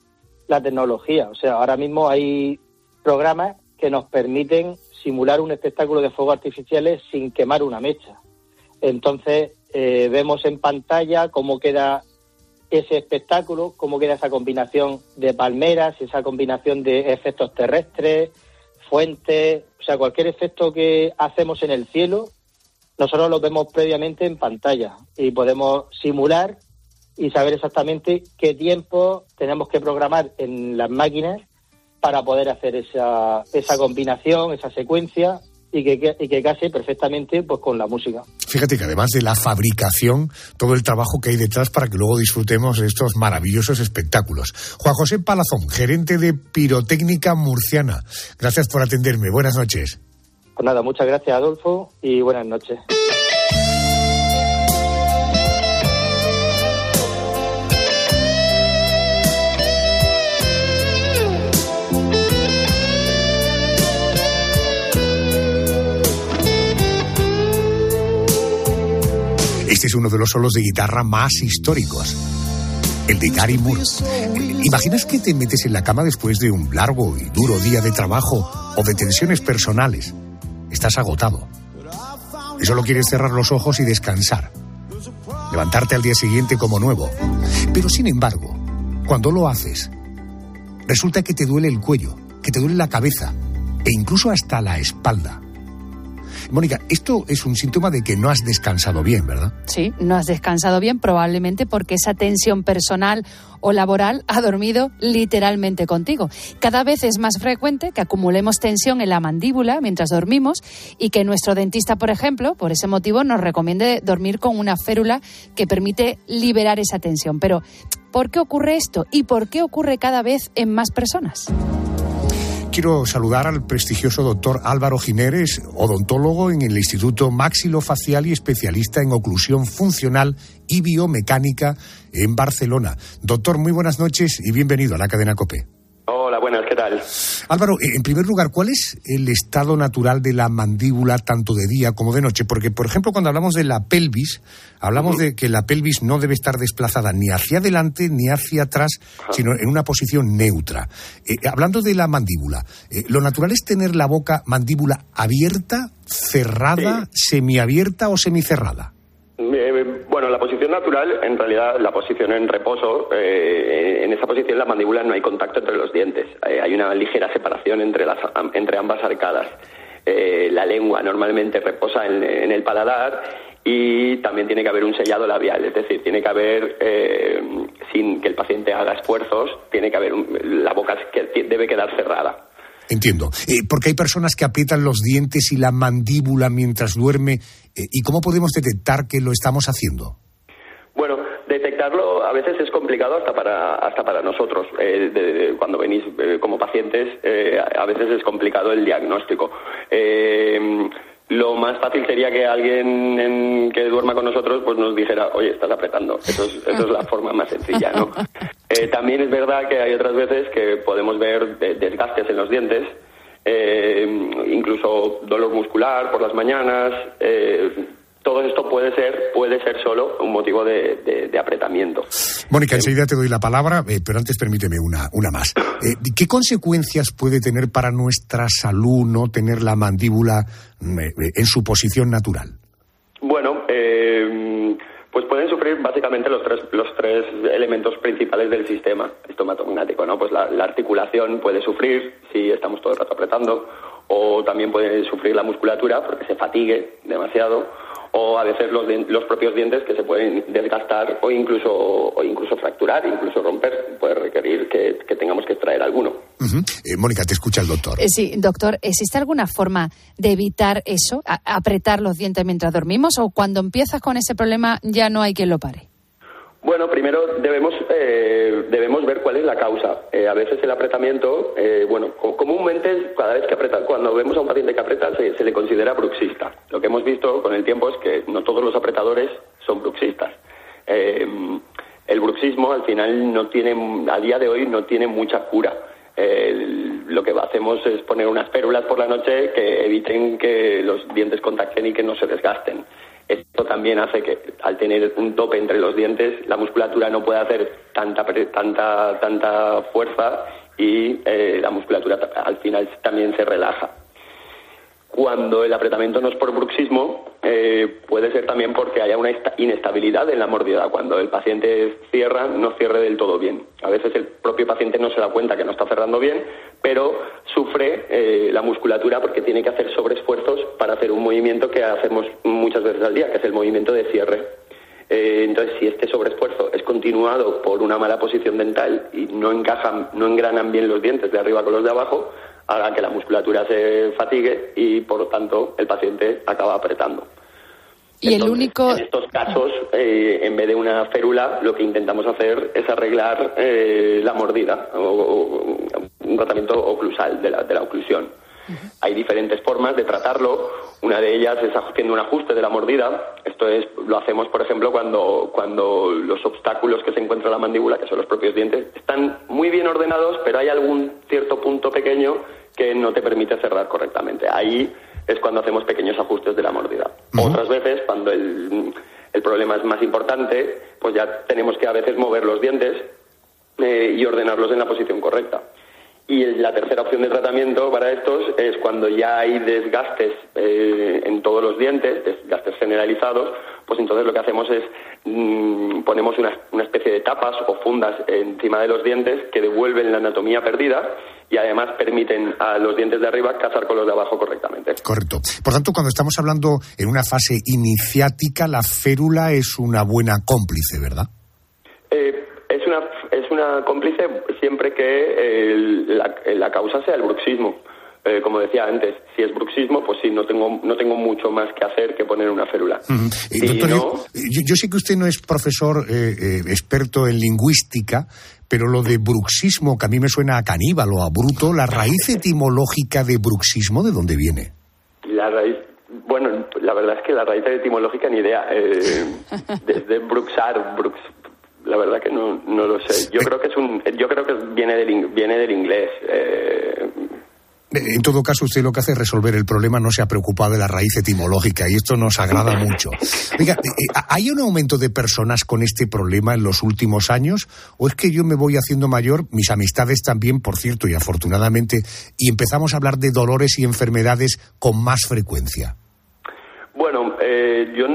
la tecnología. O sea, ahora mismo hay programas que nos permiten simular un espectáculo de fuegos artificiales sin quemar una mecha. Entonces, eh, vemos en pantalla cómo queda ese espectáculo, cómo queda esa combinación de palmeras, esa combinación de efectos terrestres, fuentes, o sea, cualquier efecto que hacemos en el cielo, nosotros lo vemos previamente en pantalla y podemos simular y saber exactamente qué tiempo tenemos que programar en las máquinas para poder hacer esa, esa combinación, esa secuencia y que, y que case perfectamente pues con la música. Fíjate que además de la fabricación, todo el trabajo que hay detrás para que luego disfrutemos de estos maravillosos espectáculos. Juan José Palazón, gerente de Pirotécnica Murciana. Gracias por atenderme. Buenas noches. Pues nada, muchas gracias Adolfo y buenas noches. Este es uno de los solos de guitarra más históricos. El de Gary Moore. ¿Imaginas que te metes en la cama después de un largo y duro día de trabajo o de tensiones personales? Estás agotado. Y solo quieres cerrar los ojos y descansar. Levantarte al día siguiente como nuevo. Pero sin embargo, cuando lo haces, resulta que te duele el cuello, que te duele la cabeza e incluso hasta la espalda. Mónica, esto es un síntoma de que no has descansado bien, ¿verdad? Sí, no has descansado bien, probablemente porque esa tensión personal o laboral ha dormido literalmente contigo. Cada vez es más frecuente que acumulemos tensión en la mandíbula mientras dormimos y que nuestro dentista, por ejemplo, por ese motivo nos recomiende dormir con una férula que permite liberar esa tensión. Pero, ¿por qué ocurre esto y por qué ocurre cada vez en más personas? Quiero saludar al prestigioso doctor Álvaro Jiménez, odontólogo en el Instituto Maxilofacial y especialista en oclusión funcional y biomecánica en Barcelona. Doctor, muy buenas noches y bienvenido a la cadena COPE. Buenas, ¿qué tal? Álvaro, eh, en primer lugar, ¿cuál es el estado natural de la mandíbula tanto de día como de noche? Porque, por ejemplo, cuando hablamos de la pelvis, hablamos de que la pelvis no debe estar desplazada ni hacia adelante ni hacia atrás, sino en una posición neutra. Eh, hablando de la mandíbula, eh, ¿lo natural es tener la boca mandíbula abierta, cerrada, semiabierta o semicerrada? La posición natural, en realidad, la posición en reposo, eh, en esa posición la mandíbula no hay contacto entre los dientes. Eh, hay una ligera separación entre, las, entre ambas arcadas. Eh, la lengua normalmente reposa en, el paladar y también tiene que haber un sellado labial, es decir, tiene que haber, sin que el paciente haga esfuerzos, tiene que haber, un- la boca que debe quedar cerrada. Entiendo. Eh, porque hay personas que aprietan los dientes y la mandíbula mientras duerme. ¿Y cómo podemos detectar que lo estamos haciendo? Detectarlo a veces es complicado hasta para hasta para nosotros. Eh, de- de- cuando venís eh, como pacientes, eh, a veces es complicado el diagnóstico. Eh, lo más fácil sería que alguien en- que duerma con nosotros pues nos dijera, oye, estás apretando. Eso es, eso es la forma más sencilla, ¿no? [LAUGHS] Eh, también es verdad que hay otras veces que podemos ver de- desgastes en los dientes, eh, incluso dolor muscular por las mañanas. eh, todo esto puede ser puede ser solo un motivo de, de- de apretamiento. Mónica, enseguida te doy la palabra, eh, pero antes permíteme una, una más. [COUGHS] Eh, ¿Qué consecuencias puede tener para nuestra salud no tener la mandíbula eh, en su posición natural? Bueno, eh, pues pueden sufrir básicamente los tres, los tres elementos principales del sistema estomatognático, ¿no? Pues la, la articulación puede sufrir si estamos todo el rato apretando, o también puede sufrir la musculatura porque se fatigue demasiado, o a veces los, los propios dientes que se pueden desgastar o incluso, o incluso fracturar, incluso romper, puede requerir que, que tengamos que extraer alguno. Eh, Mónica, te escucha el doctor. Eh, Sí, doctor, ¿existe alguna forma de evitar eso, a- apretar los dientes mientras dormimos o cuando empiezas con ese problema ya no hay quien lo pare? Bueno, primero debemos eh, debemos ver cuál es la causa. Eh, a veces el apretamiento, eh, bueno, co- comúnmente cada vez que apreta, cuando vemos a un paciente que aprieta se, le considera bruxista. Lo que hemos visto con el tiempo es que no todos los apretadores son bruxistas. Eh, el bruxismo al final no tiene, a día de hoy no tiene mucha cura. Lo que hacemos es poner unas férulas por la noche que eviten que los dientes contacten y que no se desgasten. Esto también hace que al tener un tope entre los dientes la musculatura no pueda hacer tanta tanta tanta fuerza y eh, la musculatura al final también se relaja. Cuando el apretamiento no es por bruxismo, eh, puede ser también porque haya una esta- inestabilidad en la mordida. Cuando el paciente cierra, no cierre del todo bien. A veces el propio paciente no se da cuenta que no está cerrando bien, pero sufre eh, la musculatura porque tiene que hacer sobreesfuerzos para hacer un movimiento que hacemos muchas veces al día, que es el movimiento de cierre. Eh, entonces, si este sobreesfuerzo es continuado por una mala posición dental y no encajan, no engranan bien los dientes de arriba con los de abajo, hará que la musculatura se fatigue y, por lo tanto, el paciente acaba apretando. Y el único... En estos casos, eh, en vez de una férula, lo que intentamos hacer es arreglar eh, la mordida o, o un tratamiento oclusal de la, de la oclusión. Hay diferentes formas de tratarlo. Una de ellas es haciendo un ajuste de la mordida. Esto es, lo hacemos, por ejemplo, cuando, cuando los obstáculos que se encuentra en la mandíbula, que son los propios dientes, están muy bien ordenados, pero hay algún cierto punto pequeño que no te permite cerrar correctamente. Ahí es cuando hacemos pequeños ajustes de la mordida. Otras veces, cuando el, el problema es más importante, pues ya tenemos que a veces mover los dientes eh, y ordenarlos en la posición correcta. Y la tercera opción de tratamiento para estos es cuando ya hay desgastes eh, en todos los dientes, desgastes generalizados, pues entonces lo que hacemos es mm, ponemos una, una especie de tapas o fundas encima de los dientes que devuelven la anatomía perdida y además permiten a los dientes de arriba cazar con los de abajo correctamente. Correcto. Por tanto, cuando estamos hablando en una fase iniciática, la férula es una buena cómplice, ¿verdad? Eh, una cómplice siempre que el- la, la causa sea el bruxismo. Eh, como decía antes, si es bruxismo, pues sí, no tengo no tengo mucho más que hacer que poner una férula. Eh, Si doctor, no- yo, sé que usted no es profesor eh, eh, experto en lingüística, pero lo de bruxismo, que a mí me suena a caníbal o a bruto, la raíz etimológica de bruxismo, ¿de dónde viene? La raíz, bueno, la verdad es que la raíz etimológica ni idea. [LAUGHS] Desde bruxar, brux, la verdad que no, no lo sé. Yo creo que es un, yo creo que viene del viene del inglés. Eh, Eh, En todo caso, usted lo que hace es resolver el problema, no se ha preocupado de la raíz etimológica y esto nos agrada [LAUGHS] mucho. Oiga, eh, ¿hay un aumento de personas con este problema en los últimos años? ¿O es que yo me voy haciendo mayor, mis amistades también, por cierto, y afortunadamente, y empezamos a hablar de dolores y enfermedades con más frecuencia? Bueno, eh, yo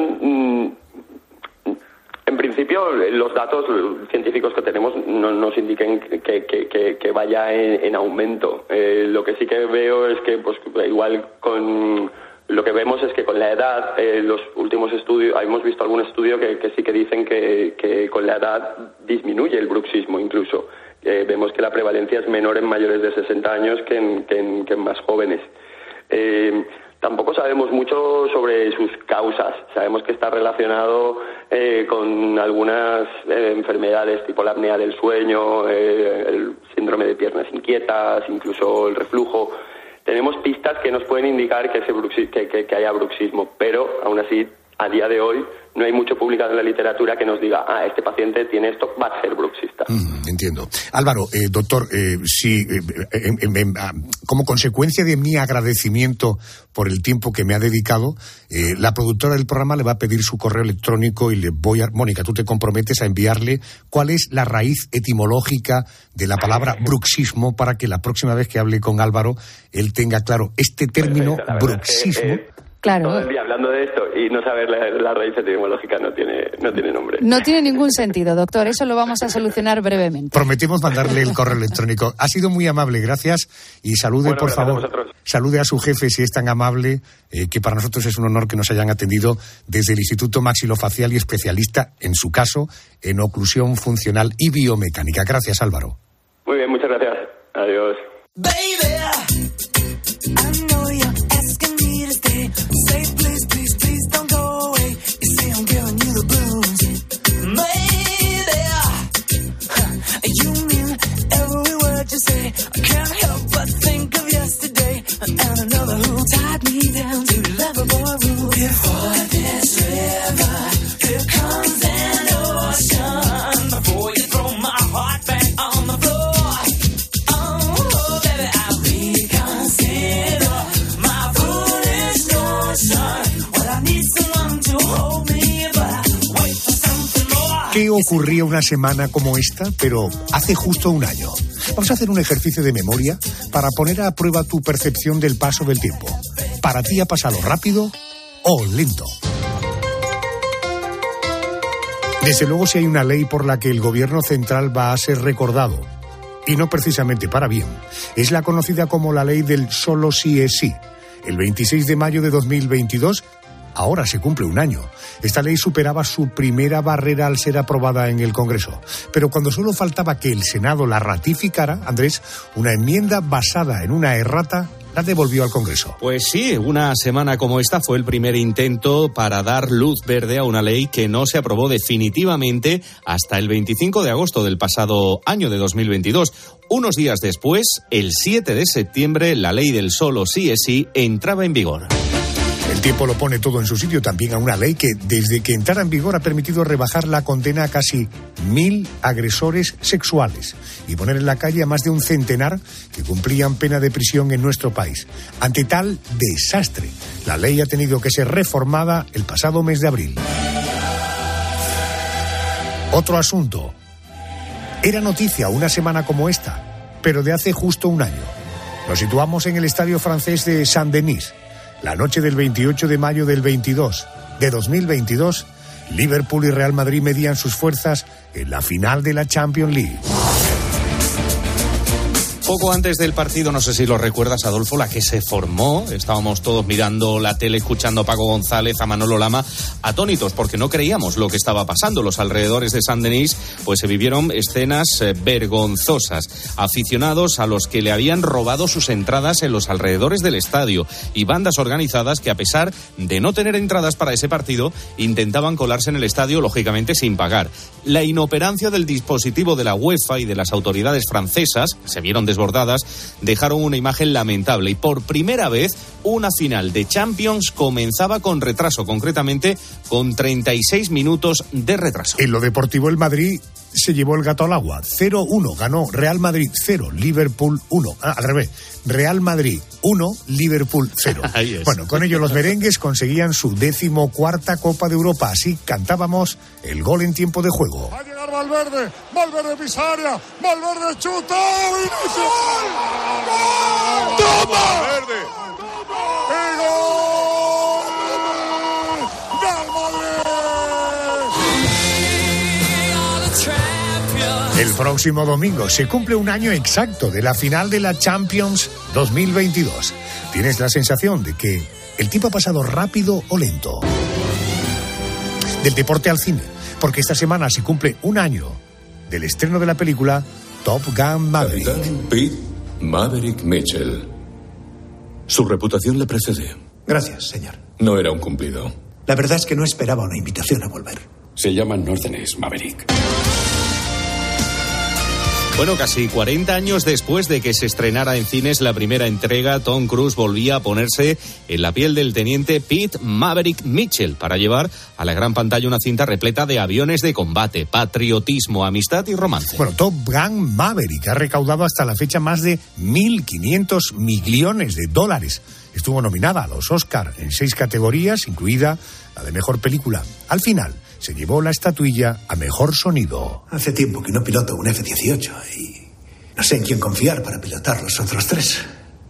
principio los datos científicos que tenemos no nos indiquen que, vaya en, en aumento. Eh, lo que sí que veo es que, pues, igual con lo que vemos es que con la edad, eh, los últimos estudios, hemos visto algún estudio que, sí que dicen que, con la edad disminuye el bruxismo incluso. Eh, vemos que la prevalencia es menor en mayores de 60 años que en, más jóvenes. Eh, Tampoco sabemos mucho sobre sus causas. Sabemos que está relacionado eh, con algunas eh, enfermedades tipo la apnea del sueño, eh, el síndrome de piernas inquietas, incluso el reflujo. Tenemos pistas que nos pueden indicar que, ese bruxi- que, que- que haya bruxismo, pero aún así, a día de hoy, no hay mucho publicado en la literatura que nos diga, ah, este paciente tiene esto, va a ser bruxista. Mm, entiendo. Álvaro, eh, doctor, eh, si, eh, em- em, ah, como consecuencia de mi agradecimiento por el tiempo que me ha dedicado, eh, la productora del programa le va a pedir su correo electrónico y le voy a. Mónica, tú te comprometes a enviarle cuál es la raíz etimológica de la palabra [LAUGHS] bruxismo para que la próxima vez que hable con Álvaro él tenga claro este término La verdad es que, bruxismo. eh, Claro. Todo el día hablando de esto y no saber la, la raíz etimológica no tiene, no tiene nombre. No tiene ningún sentido, doctor. Eso lo vamos a solucionar brevemente. Prometemos mandarle el correo electrónico. Ha sido muy amable, gracias. Y salude, Bueno, por a favor. Salude a su jefe si es tan amable, eh, que para nosotros es un honor que nos hayan atendido desde el Instituto Maxilofacial y especialista, en su caso, en oclusión funcional y biomecánica. Gracias, Álvaro. Muy bien, muchas gracias. Adiós. Baby, I can't help but think of yesterday me down to here comes. ¿Qué ocurría una semana como esta, pero hace justo un año? Vamos a hacer un ejercicio de memoria para poner a prueba tu percepción del paso del tiempo. ¿Para ti ha pasado rápido o lento? Desde luego, si hay una ley por la que el gobierno central va a ser recordado, y no precisamente para bien, es la conocida como la ley del solo sí es sí. El 26 de mayo de 2022 Ahora se cumple un año. Esta ley superaba su primera barrera al ser aprobada en el Congreso. Pero cuando solo faltaba que el Senado la ratificara, Andrés, una enmienda basada en una errata la devolvió al Congreso. Pues sí, una semana como esta fue el primer intento para dar luz verde a una ley que no se aprobó definitivamente hasta el 25 de agosto del pasado año de 2022. Unos días después, el 7 de septiembre, la ley del solo sí es sí entraba en vigor. El tiempo lo pone todo en su sitio también a una ley que desde que entrara en vigor ha permitido rebajar la condena a casi mil agresores sexuales y poner en la calle a más de un centenar que cumplían pena de prisión en nuestro país. Ante tal desastre, la ley ha tenido que ser reformada el pasado mes de abril. Otro asunto. Era noticia una semana como esta, pero de hace justo un año. Nos situamos en el estadio francés de Saint-Denis. La noche del 28 de mayo del 22 de 2022, Liverpool y Real Madrid medían sus fuerzas en la final de la Champions League. Poco antes del partido, no sé si lo recuerdas, Adolfo, la que se formó. Estábamos todos mirando la tele, escuchando a Paco González, a Manolo Lama, atónitos, porque no creíamos lo que estaba pasando. Los alrededores de San Denis, pues se vivieron escenas eh, vergonzosas. Aficionados a los que le habían robado sus entradas en los alrededores del estadio y bandas organizadas que, a pesar de no tener entradas para ese partido, intentaban colarse en el estadio, lógicamente sin pagar. La inoperancia del dispositivo de la UEFA y de las autoridades francesas, se vieron desbordadas, dejaron una imagen lamentable y por primera vez una final de Champions comenzaba con retraso, concretamente con 36 minutos de retraso. En lo deportivo, el Madrid se llevó el gato al agua. 0-1 ganó Real Madrid 0, Liverpool 1. Ah, al revés. Real Madrid 1, Liverpool 0. [LAUGHS] Ahí es. Bueno, con ello los merengues conseguían su décimo cuarta Copa de Europa. Así cantábamos el gol en tiempo de juego. Va a llegar Valverde, Valverde pisa área, Valverde chuta, inicio. ¡Gol! ¡Toma! Valverde. ¡Y gol! El próximo domingo se cumple un año exacto de la final de la Champions 2022. ¿Tienes la sensación de que el tiempo ha pasado rápido o lento? Del deporte al cine, porque esta semana se cumple un año del estreno de la película Top Gun Maverick. Capitán Pete Maverick Mitchell. Su reputación le precede. Gracias, señor. No era un cumplido. La verdad es que no esperaba una invitación a volver. Se llama Northerners Maverick. Bueno, casi 40 años después de que se estrenara en cines la primera entrega, Tom Cruise volvía a ponerse en la piel del teniente Pete Maverick Mitchell para llevar a la gran pantalla una cinta repleta de aviones de combate, patriotismo, amistad y romance. Bueno, Top Gun Maverick ha recaudado hasta la fecha más de 1.500 millones de dólares. Estuvo nominada a los Oscar en seis categorías, incluida la de mejor película. Al final, se llevó la estatuilla a mejor sonido. Hace tiempo que no piloto un F-18 y no sé en quién confiar para pilotar los otros tres.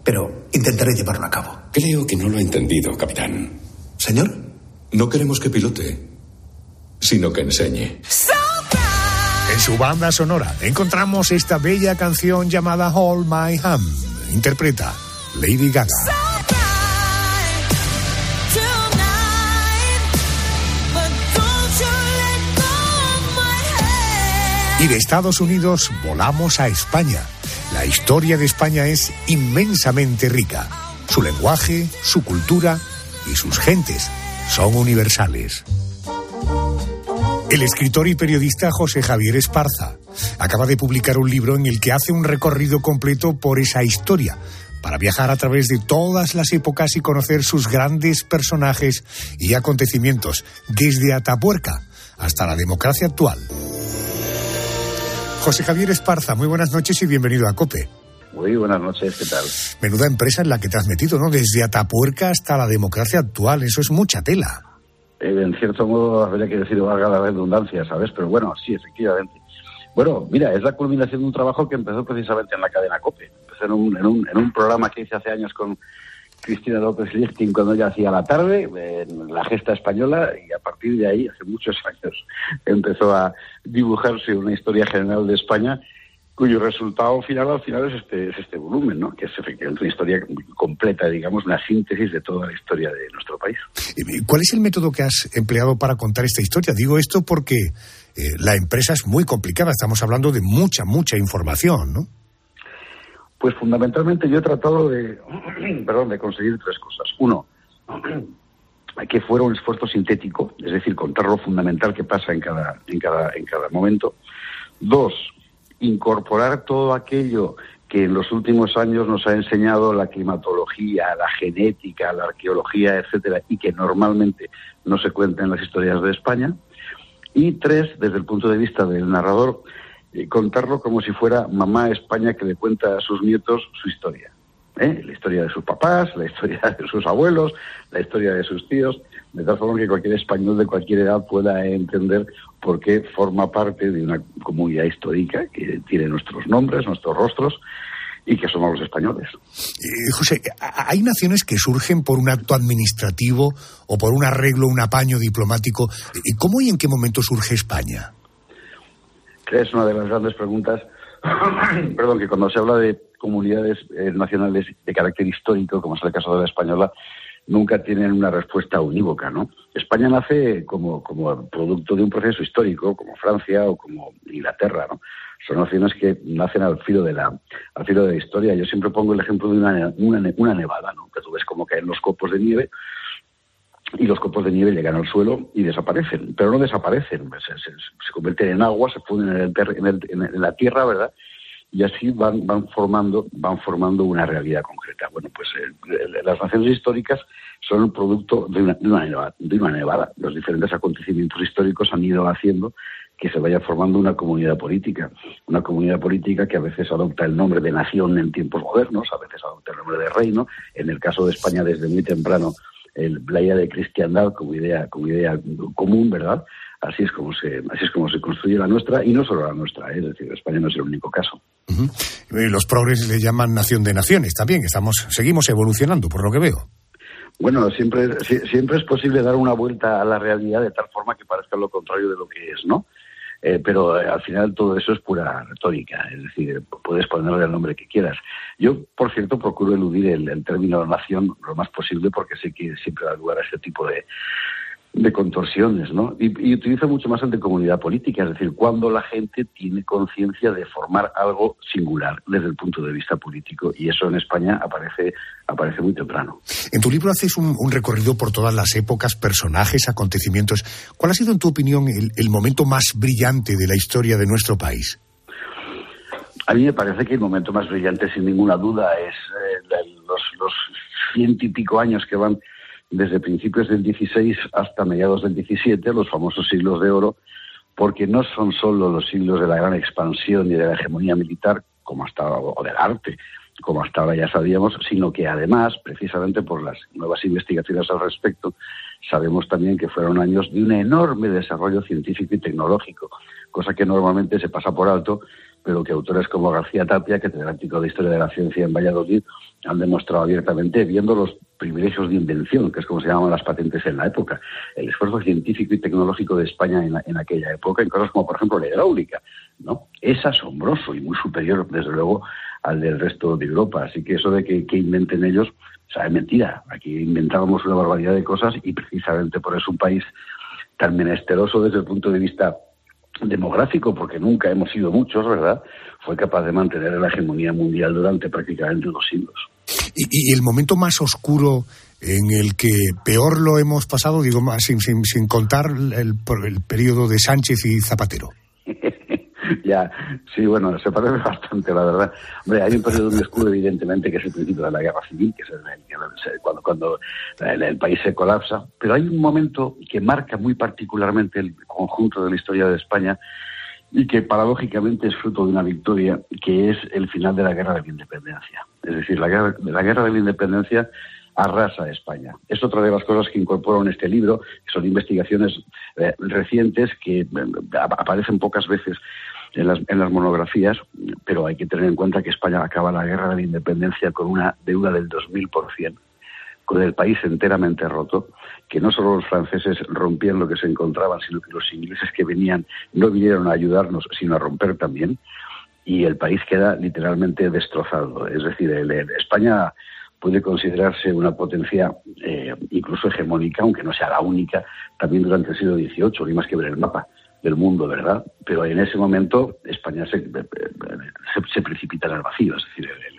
Pero intentaré llevarlo a cabo. Creo que no lo ha entendido, capitán. ¿Señor? No queremos que pilote, sino que enseñe. En su banda sonora encontramos esta bella canción llamada Hold My Hand. Interpreta Lady Gaga. Y de Estados Unidos volamos a España. La historia de España es inmensamente rica. Su lenguaje, su cultura y sus gentes son universales. El escritor y periodista José Javier Esparza acaba de publicar un libro en el que hace un recorrido completo por esa historia, para viajar a través de todas las épocas y conocer sus grandes personajes y acontecimientos, desde Atapuerca hasta la democracia actual. José Javier Esparza, muy buenas noches y bienvenido a COPE. Muy buenas noches, ¿qué tal? Menuda empresa en la que te has metido, ¿no? Desde Atapuerca hasta la democracia actual, eso es mucha tela. Eh, en cierto modo habría que decir valga la redundancia, ¿sabes? Pero bueno, sí, efectivamente. Bueno, mira, es la culminación de un trabajo que empezó precisamente en la cadena COPE. Empezó en un, en un, en un programa que hice hace años con Cristina López Lichting cuando ella hacía la tarde, en la gesta española, y a partir de ahí, hace muchos años, empezó a dibujarse una historia general de España cuyo resultado final al final es este, es este volumen, ¿no? que es efectivamente una historia completa, digamos, una síntesis de toda la historia de nuestro país. ¿Cuál es el método que has empleado para contar esta historia? Digo esto porque eh, la empresa es muy complicada, estamos hablando de mucha, mucha información, ¿no? Pues fundamentalmente yo he tratado de, [CLEARS THROAT] perdón, de conseguir tres cosas. Uno, [CLEARS THROAT] que fuera un esfuerzo sintético, es decir, contar lo fundamental que pasa en cada, en cada, en cada momento. Dos, incorporar todo aquello que en los últimos años nos ha enseñado la climatología, la genética, la arqueología, etcétera, y que normalmente no se cuenta en las historias de España. Y tres, desde el punto de vista del narrador, eh, contarlo como si fuera mamá España que le cuenta a sus nietos su historia. ¿eh? La historia de sus papás, la historia de sus abuelos, la historia de sus tíos, de tal forma que cualquier español de cualquier edad pueda entender por qué forma parte de una comunidad histórica que tiene nuestros nombres, nuestros rostros y que somos los españoles. Eh, José, hay naciones que surgen por un acto administrativo o por un arreglo, un apaño diplomático. ¿Y ¿Cómo y en qué momento surge España? Es una de las grandes preguntas, [CLEARS THROAT] perdón, que cuando se habla de comunidades eh, nacionales de carácter histórico, como es el caso de la española, nunca tienen una respuesta unívoca, ¿no? España nace como, como producto de un proceso histórico, como Francia o como Inglaterra, ¿no? Son naciones que nacen al filo de la, al filo de la historia. Yo siempre pongo el ejemplo de una, una, una nevada, ¿no? Que tú ves cómo caen los copos de nieve y los copos de nieve llegan al suelo y desaparecen, pero no desaparecen, se, convierten en agua, se funden en, el en, el, en, la tierra, ¿verdad? Y así van, van formando, van formando una realidad concreta. Bueno, pues eh, las naciones históricas son el producto de una, de de una nevada. Los diferentes acontecimientos históricos han ido haciendo que se vaya formando una comunidad política, una comunidad política que a veces adopta el nombre de nación en tiempos modernos, a veces adopta el nombre de reino. En el caso de España, desde muy temprano, el, la idea de cristiandad como idea, como idea común, ¿verdad? Así es como se, así es como se construye la nuestra y no solo la nuestra, ¿eh? es decir, España no es el único caso. Uh -huh. Los progres le llaman nación de naciones también, estamos, seguimos evolucionando, por lo que veo. Bueno, siempre, siempre es posible dar una vuelta a la realidad de tal forma que parezca lo contrario de lo que es, ¿no? Eh, pero eh, al final todo eso es pura retórica, es decir, puedes ponerle el nombre que quieras. Yo, por cierto, procuro eludir el, término nación lo más posible porque sé que siempre da lugar a ese tipo de, de contorsiones, ¿no? Y, y utiliza mucho más el de comunidad política, es decir, cuando la gente tiene conciencia de formar algo singular desde el punto de vista político. Y eso en España aparece, aparece muy temprano. En tu libro haces un, un recorrido por todas las épocas, personajes, acontecimientos. ¿Cuál ha sido, en tu opinión, el, el momento más brillante de la historia de nuestro país? A mí me parece que el momento más brillante, sin ninguna duda, es eh, los, los ciento y pico años que van desde principios del 16 hasta mediados del 17, los famosos siglos de oro, porque no son solo los siglos de la gran expansión y de la hegemonía militar, como hasta o del arte, como hasta ahora ya sabíamos, sino que además, precisamente por las nuevas investigaciones al respecto, sabemos también que fueron años de un enorme desarrollo científico y tecnológico, cosa que normalmente se pasa por alto, pero que autores como García Tapia, catedrático de Historia de la Ciencia en Valladolid, han demostrado abiertamente, viendo los privilegios de invención, que es como se llamaban las patentes en la época, el esfuerzo científico y tecnológico de España en, en aquella época, en cosas como, por ejemplo, la hidráulica, ¿no? Es asombroso y muy superior, desde luego, al del resto de Europa. Así que eso de que, que inventen ellos, o sea, es mentira. Aquí inventábamos una barbaridad de cosas y precisamente por eso un país tan menesteroso desde el punto de vista demográfico, porque nunca hemos sido muchos, ¿verdad? Fue capaz de mantener la hegemonía mundial durante prácticamente dos siglos. Y, y el momento más oscuro en el que peor lo hemos pasado, digo, más, sin, sin, sin contar el, el periodo de Sánchez y Zapatero. [LAUGHS] ya, sí, bueno, se parece bastante, la verdad. Hombre, hay un periodo muy oscuro, evidentemente, que es el principio de la guerra civil, que es el, el- cuando, cuando el, el país se colapsa. Pero hay un momento que marca muy particularmente el conjunto de la historia de España y que paradójicamente es fruto de una victoria, que es el final de la guerra de la independencia. Es decir, la guerra, la guerra de la independencia arrasa a España. Es otra de las cosas que incorporo en este libro, que son investigaciones eh, recientes que eh, ap- aparecen pocas veces en las, en las monografías, pero hay que tener en cuenta que España acaba la guerra de la independencia con una deuda del 2000%, con el país enteramente roto, que no solo los franceses rompían lo que se encontraban, sino que los ingleses que venían no vinieron a ayudarnos, sino a romper también, y el país queda literalmente destrozado. Es decir, el- España puede considerarse una potencia eh, incluso hegemónica, aunque no sea la única, también durante el siglo XVIII, ni más que ver el mapa del mundo, ¿verdad? Pero en ese momento España se, eh, se, se precipita en el vacío, es decir, el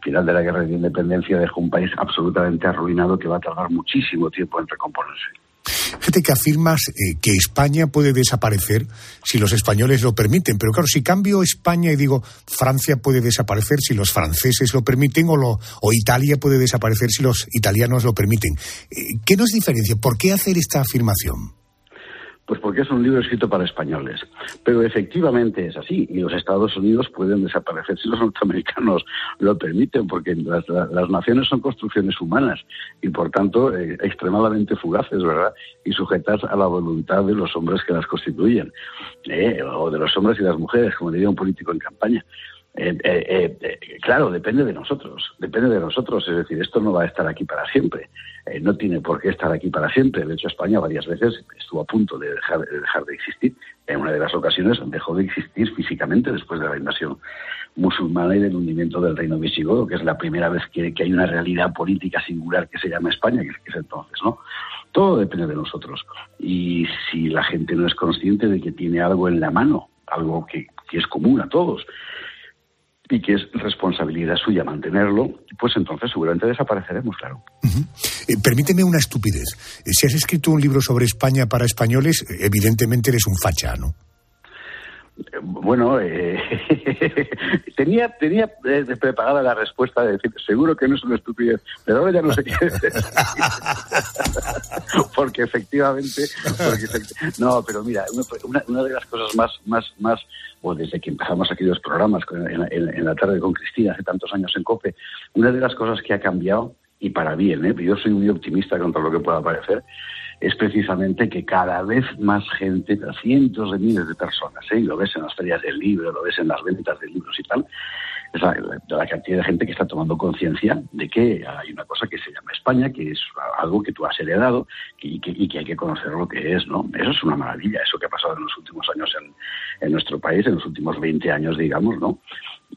final de la guerra de independencia dejó un país absolutamente arruinado que va a tardar muchísimo tiempo en recomponerse. Fíjate que afirmas eh, que España puede desaparecer si los españoles lo permiten, pero claro, si cambio España y digo Francia puede desaparecer si los franceses lo permiten o, lo, o Italia puede desaparecer si los italianos lo permiten. Eh, ¿Qué nos diferencia? ¿Por qué hacer esta afirmación? Pues porque es un libro escrito para españoles. Pero efectivamente es así. Y los Estados Unidos pueden desaparecer si los norteamericanos lo permiten, porque las, naciones son construcciones humanas y, por tanto, eh, extremadamente fugaces, ¿verdad? Y sujetas a la voluntad de los hombres que las constituyen. Eh, o de los hombres y las mujeres, como diría un político en campaña. Eh, eh, claro, depende de nosotros, depende de nosotros. Es decir, esto no va a estar aquí para siempre. Eh, no tiene por qué estar aquí para siempre. De hecho, España varias veces estuvo a punto de dejar, de dejar de existir. En una de las ocasiones dejó de existir físicamente después de la invasión musulmana y del hundimiento del reino visigodo, que es la primera vez que, que hay una realidad política singular que se llama España, que es, entonces, ¿no? Todo depende de nosotros. Y si la gente no es consciente de que tiene algo en la mano, algo que es común a todos, y que es responsabilidad suya mantenerlo, pues entonces seguramente desapareceremos, claro. Eh, permíteme una estupidez. Eh, si has escrito un libro sobre España para españoles, eh, evidentemente eres un facha, ¿no? Bueno, eh, [LAUGHS] tenía, tenía eh, preparada la respuesta de decir, seguro que no es una estupidez, pero ahora ya no sé qué [LAUGHS] decir. [LAUGHS] porque efectivamente, porque no, pero mira, una, una- de las cosas más, más, más, o desde que empezamos aquí los programas en- en la tarde con Cristina hace tantos años en COPE, una de las cosas que ha cambiado, y para bien, ¿eh? yo soy muy optimista contra lo que pueda parecer, es precisamente que cada vez más gente, cientos de miles de personas, ¿eh? y lo ves en las ferias del libro, lo ves en las ventas de libros y tal, es la, cantidad de gente que está tomando conciencia de que hay una cosa que se llama España, que es algo que tú has heredado y que, y que hay que conocer lo que es, ¿no? Eso es una maravilla, eso que ha pasado en los últimos años en, nuestro país, en los últimos 20 años, digamos, ¿no?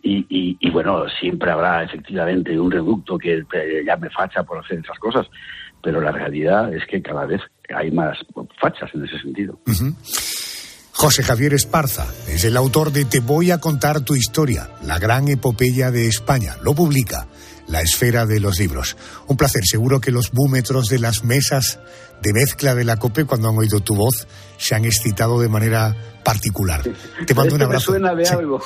Y, y- y, bueno, siempre habrá efectivamente un reducto que eh, llame facha por hacer esas cosas, pero la realidad es que cada vez hay más fachas en ese sentido. José Javier Esparza es el autor de Te voy a contar tu historia, la gran epopeya de España. Lo publica La Esfera de los Libros. Un placer, seguro que los búmetros de las mesas de mezcla de la COPE, cuando han oído tu voz, se han excitado de manera particular. Te mando un que me abrazo. suena de Sí. algo.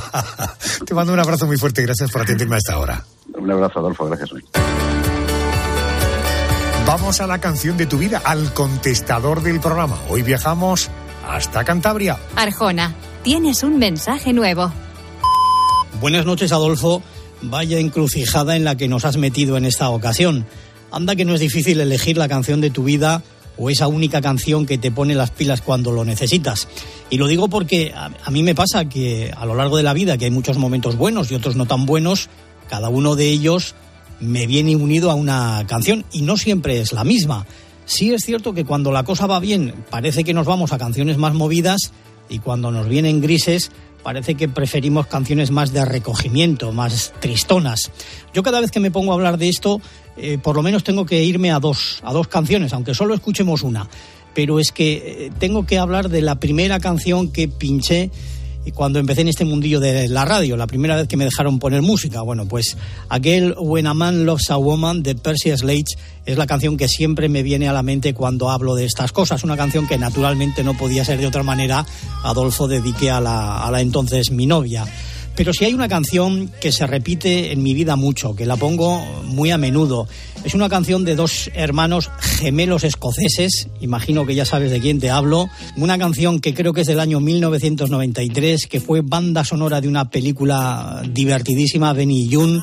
[LAUGHS] Te mando un abrazo muy fuerte. Gracias por atenderme a esta hora. Un abrazo, Adolfo. Gracias. Vamos a la canción de tu vida, al contestador del programa. Hoy viajamos hasta Cantabria. Arjona, tienes un mensaje nuevo. Buenas noches, Adolfo. Vaya encrucijada en la que nos has metido en esta ocasión. Anda que no es difícil elegir la canción de tu vida o esa única canción que te pone las pilas cuando lo necesitas. Y lo digo porque a, a mí me pasa que a lo largo de la vida, que hay muchos momentos buenos y otros no tan buenos, cada uno de ellos me viene unido a una canción y no siempre es la misma. Sí es cierto que cuando la cosa va bien parece que nos vamos a canciones más movidas y cuando nos vienen grises parece que preferimos canciones más de recogimiento, más tristonas. Yo cada vez que me pongo a hablar de esto, eh, por lo menos tengo que irme a dos, a dos canciones, aunque solo escuchemos una. Pero es que eh, tengo que hablar de la primera canción que pinché cuando empecé en este mundillo de la radio, la primera vez que me dejaron poner música. Bueno, pues aquel When a Man Loves a Woman de Percy Sledge es la canción que siempre me viene a la mente cuando hablo de estas cosas. Una canción que naturalmente no podía ser de otra manera. Adolfo dediqué a la, a la entonces mi novia. Pero si hay una canción que se repite en mi vida mucho, que la pongo muy a menudo, es una canción de dos hermanos gemelos escoceses, imagino que ya sabes de quién te hablo, una canción que creo que es del año 1993, que fue banda sonora de una película divertidísima, Benny June,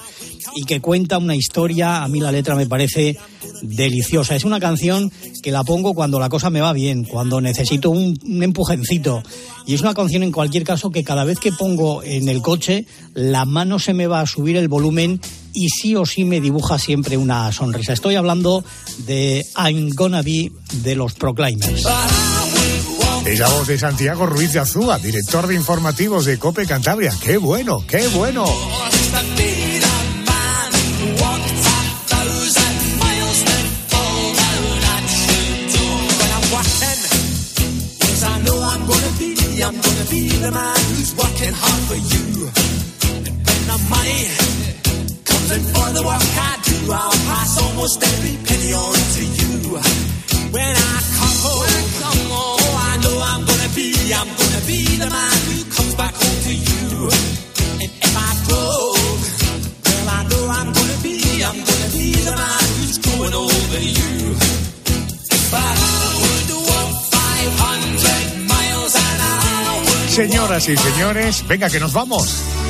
y que cuenta una historia, a mí la letra me parece deliciosa. Es una canción que la pongo cuando la cosa me va bien, cuando necesito un, un empujencito. Y es una canción en cualquier caso que cada vez que pongo en el coche, la mano se me va a subir el volumen y sí o sí me dibuja siempre una sonrisa. Estoy hablando de I'm Gonna Be de los Proclaimers. Es la voz de Santiago Ruiz de Azúa, director de informativos de Cope Cantabria. ¡Qué bueno, qué bueno! Almost every penny on to you. When I come home, I know I'm gonna be, I'm gonna be the man who comes back home to you. And if I broke, well, I know I'm gonna be, I'm gonna be the man who's growing over you. If I would walk 500 miles an hour. Señoras y señores, venga que nos vamos.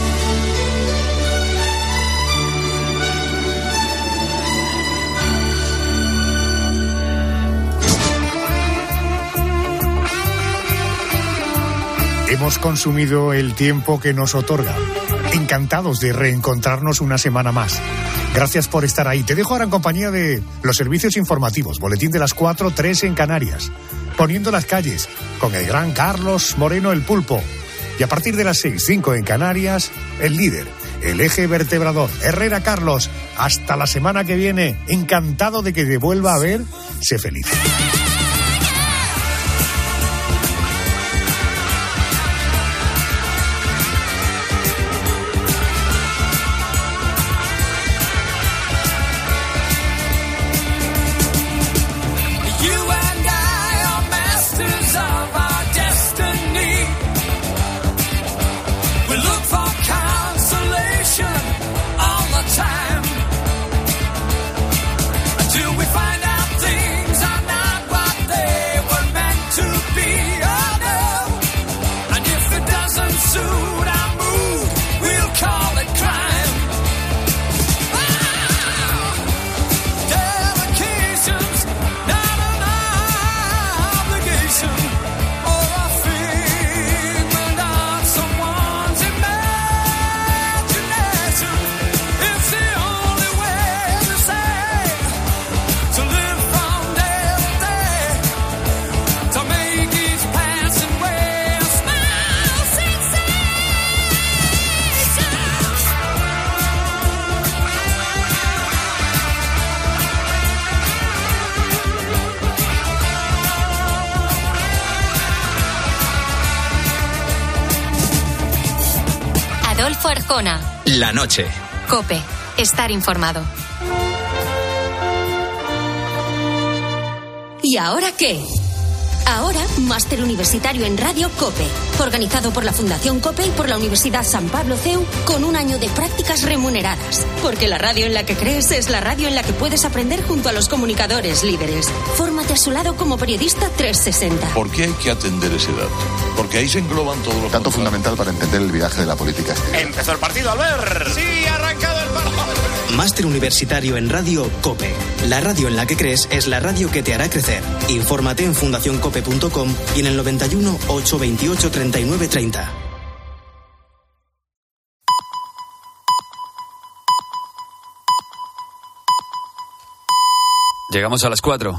Hemos consumido el tiempo que nos otorga. Encantados de reencontrarnos una semana más. Gracias por estar ahí. Te dejo ahora en compañía de los servicios informativos, Boletín de las 4, 3 en Canarias, Poniendo las calles, con el gran Carlos Moreno el Pulpo. Y a partir de las 6, 5 en Canarias, el líder, el eje vertebrador, Herrera Carlos. Hasta la semana que viene. Encantado de que te vuelva a ver. Sé feliz. La noche. Cope. Estar informado. ¿Y ahora qué? Ahora, máster universitario en Radio COPE, organizado por la Fundación COPE y por la Universidad San Pablo CEU, con un año de prácticas remuneradas. Porque la radio en la que crees es la radio en la que puedes aprender junto a los comunicadores líderes. Fórmate a su lado como periodista 360. ¿Por qué hay que atender ese dato? Porque ahí se engloban todos los... Tanto fundamental para entender el viaje de la política exterior. Empezó el partido, Albert. Sí, ha arrancado el partido. Máster universitario en Radio COPE. La radio en la que crees es la radio que te hará crecer. Infórmate en fundacioncope.com y en el 91 828 39 30. Llegamos a las 4.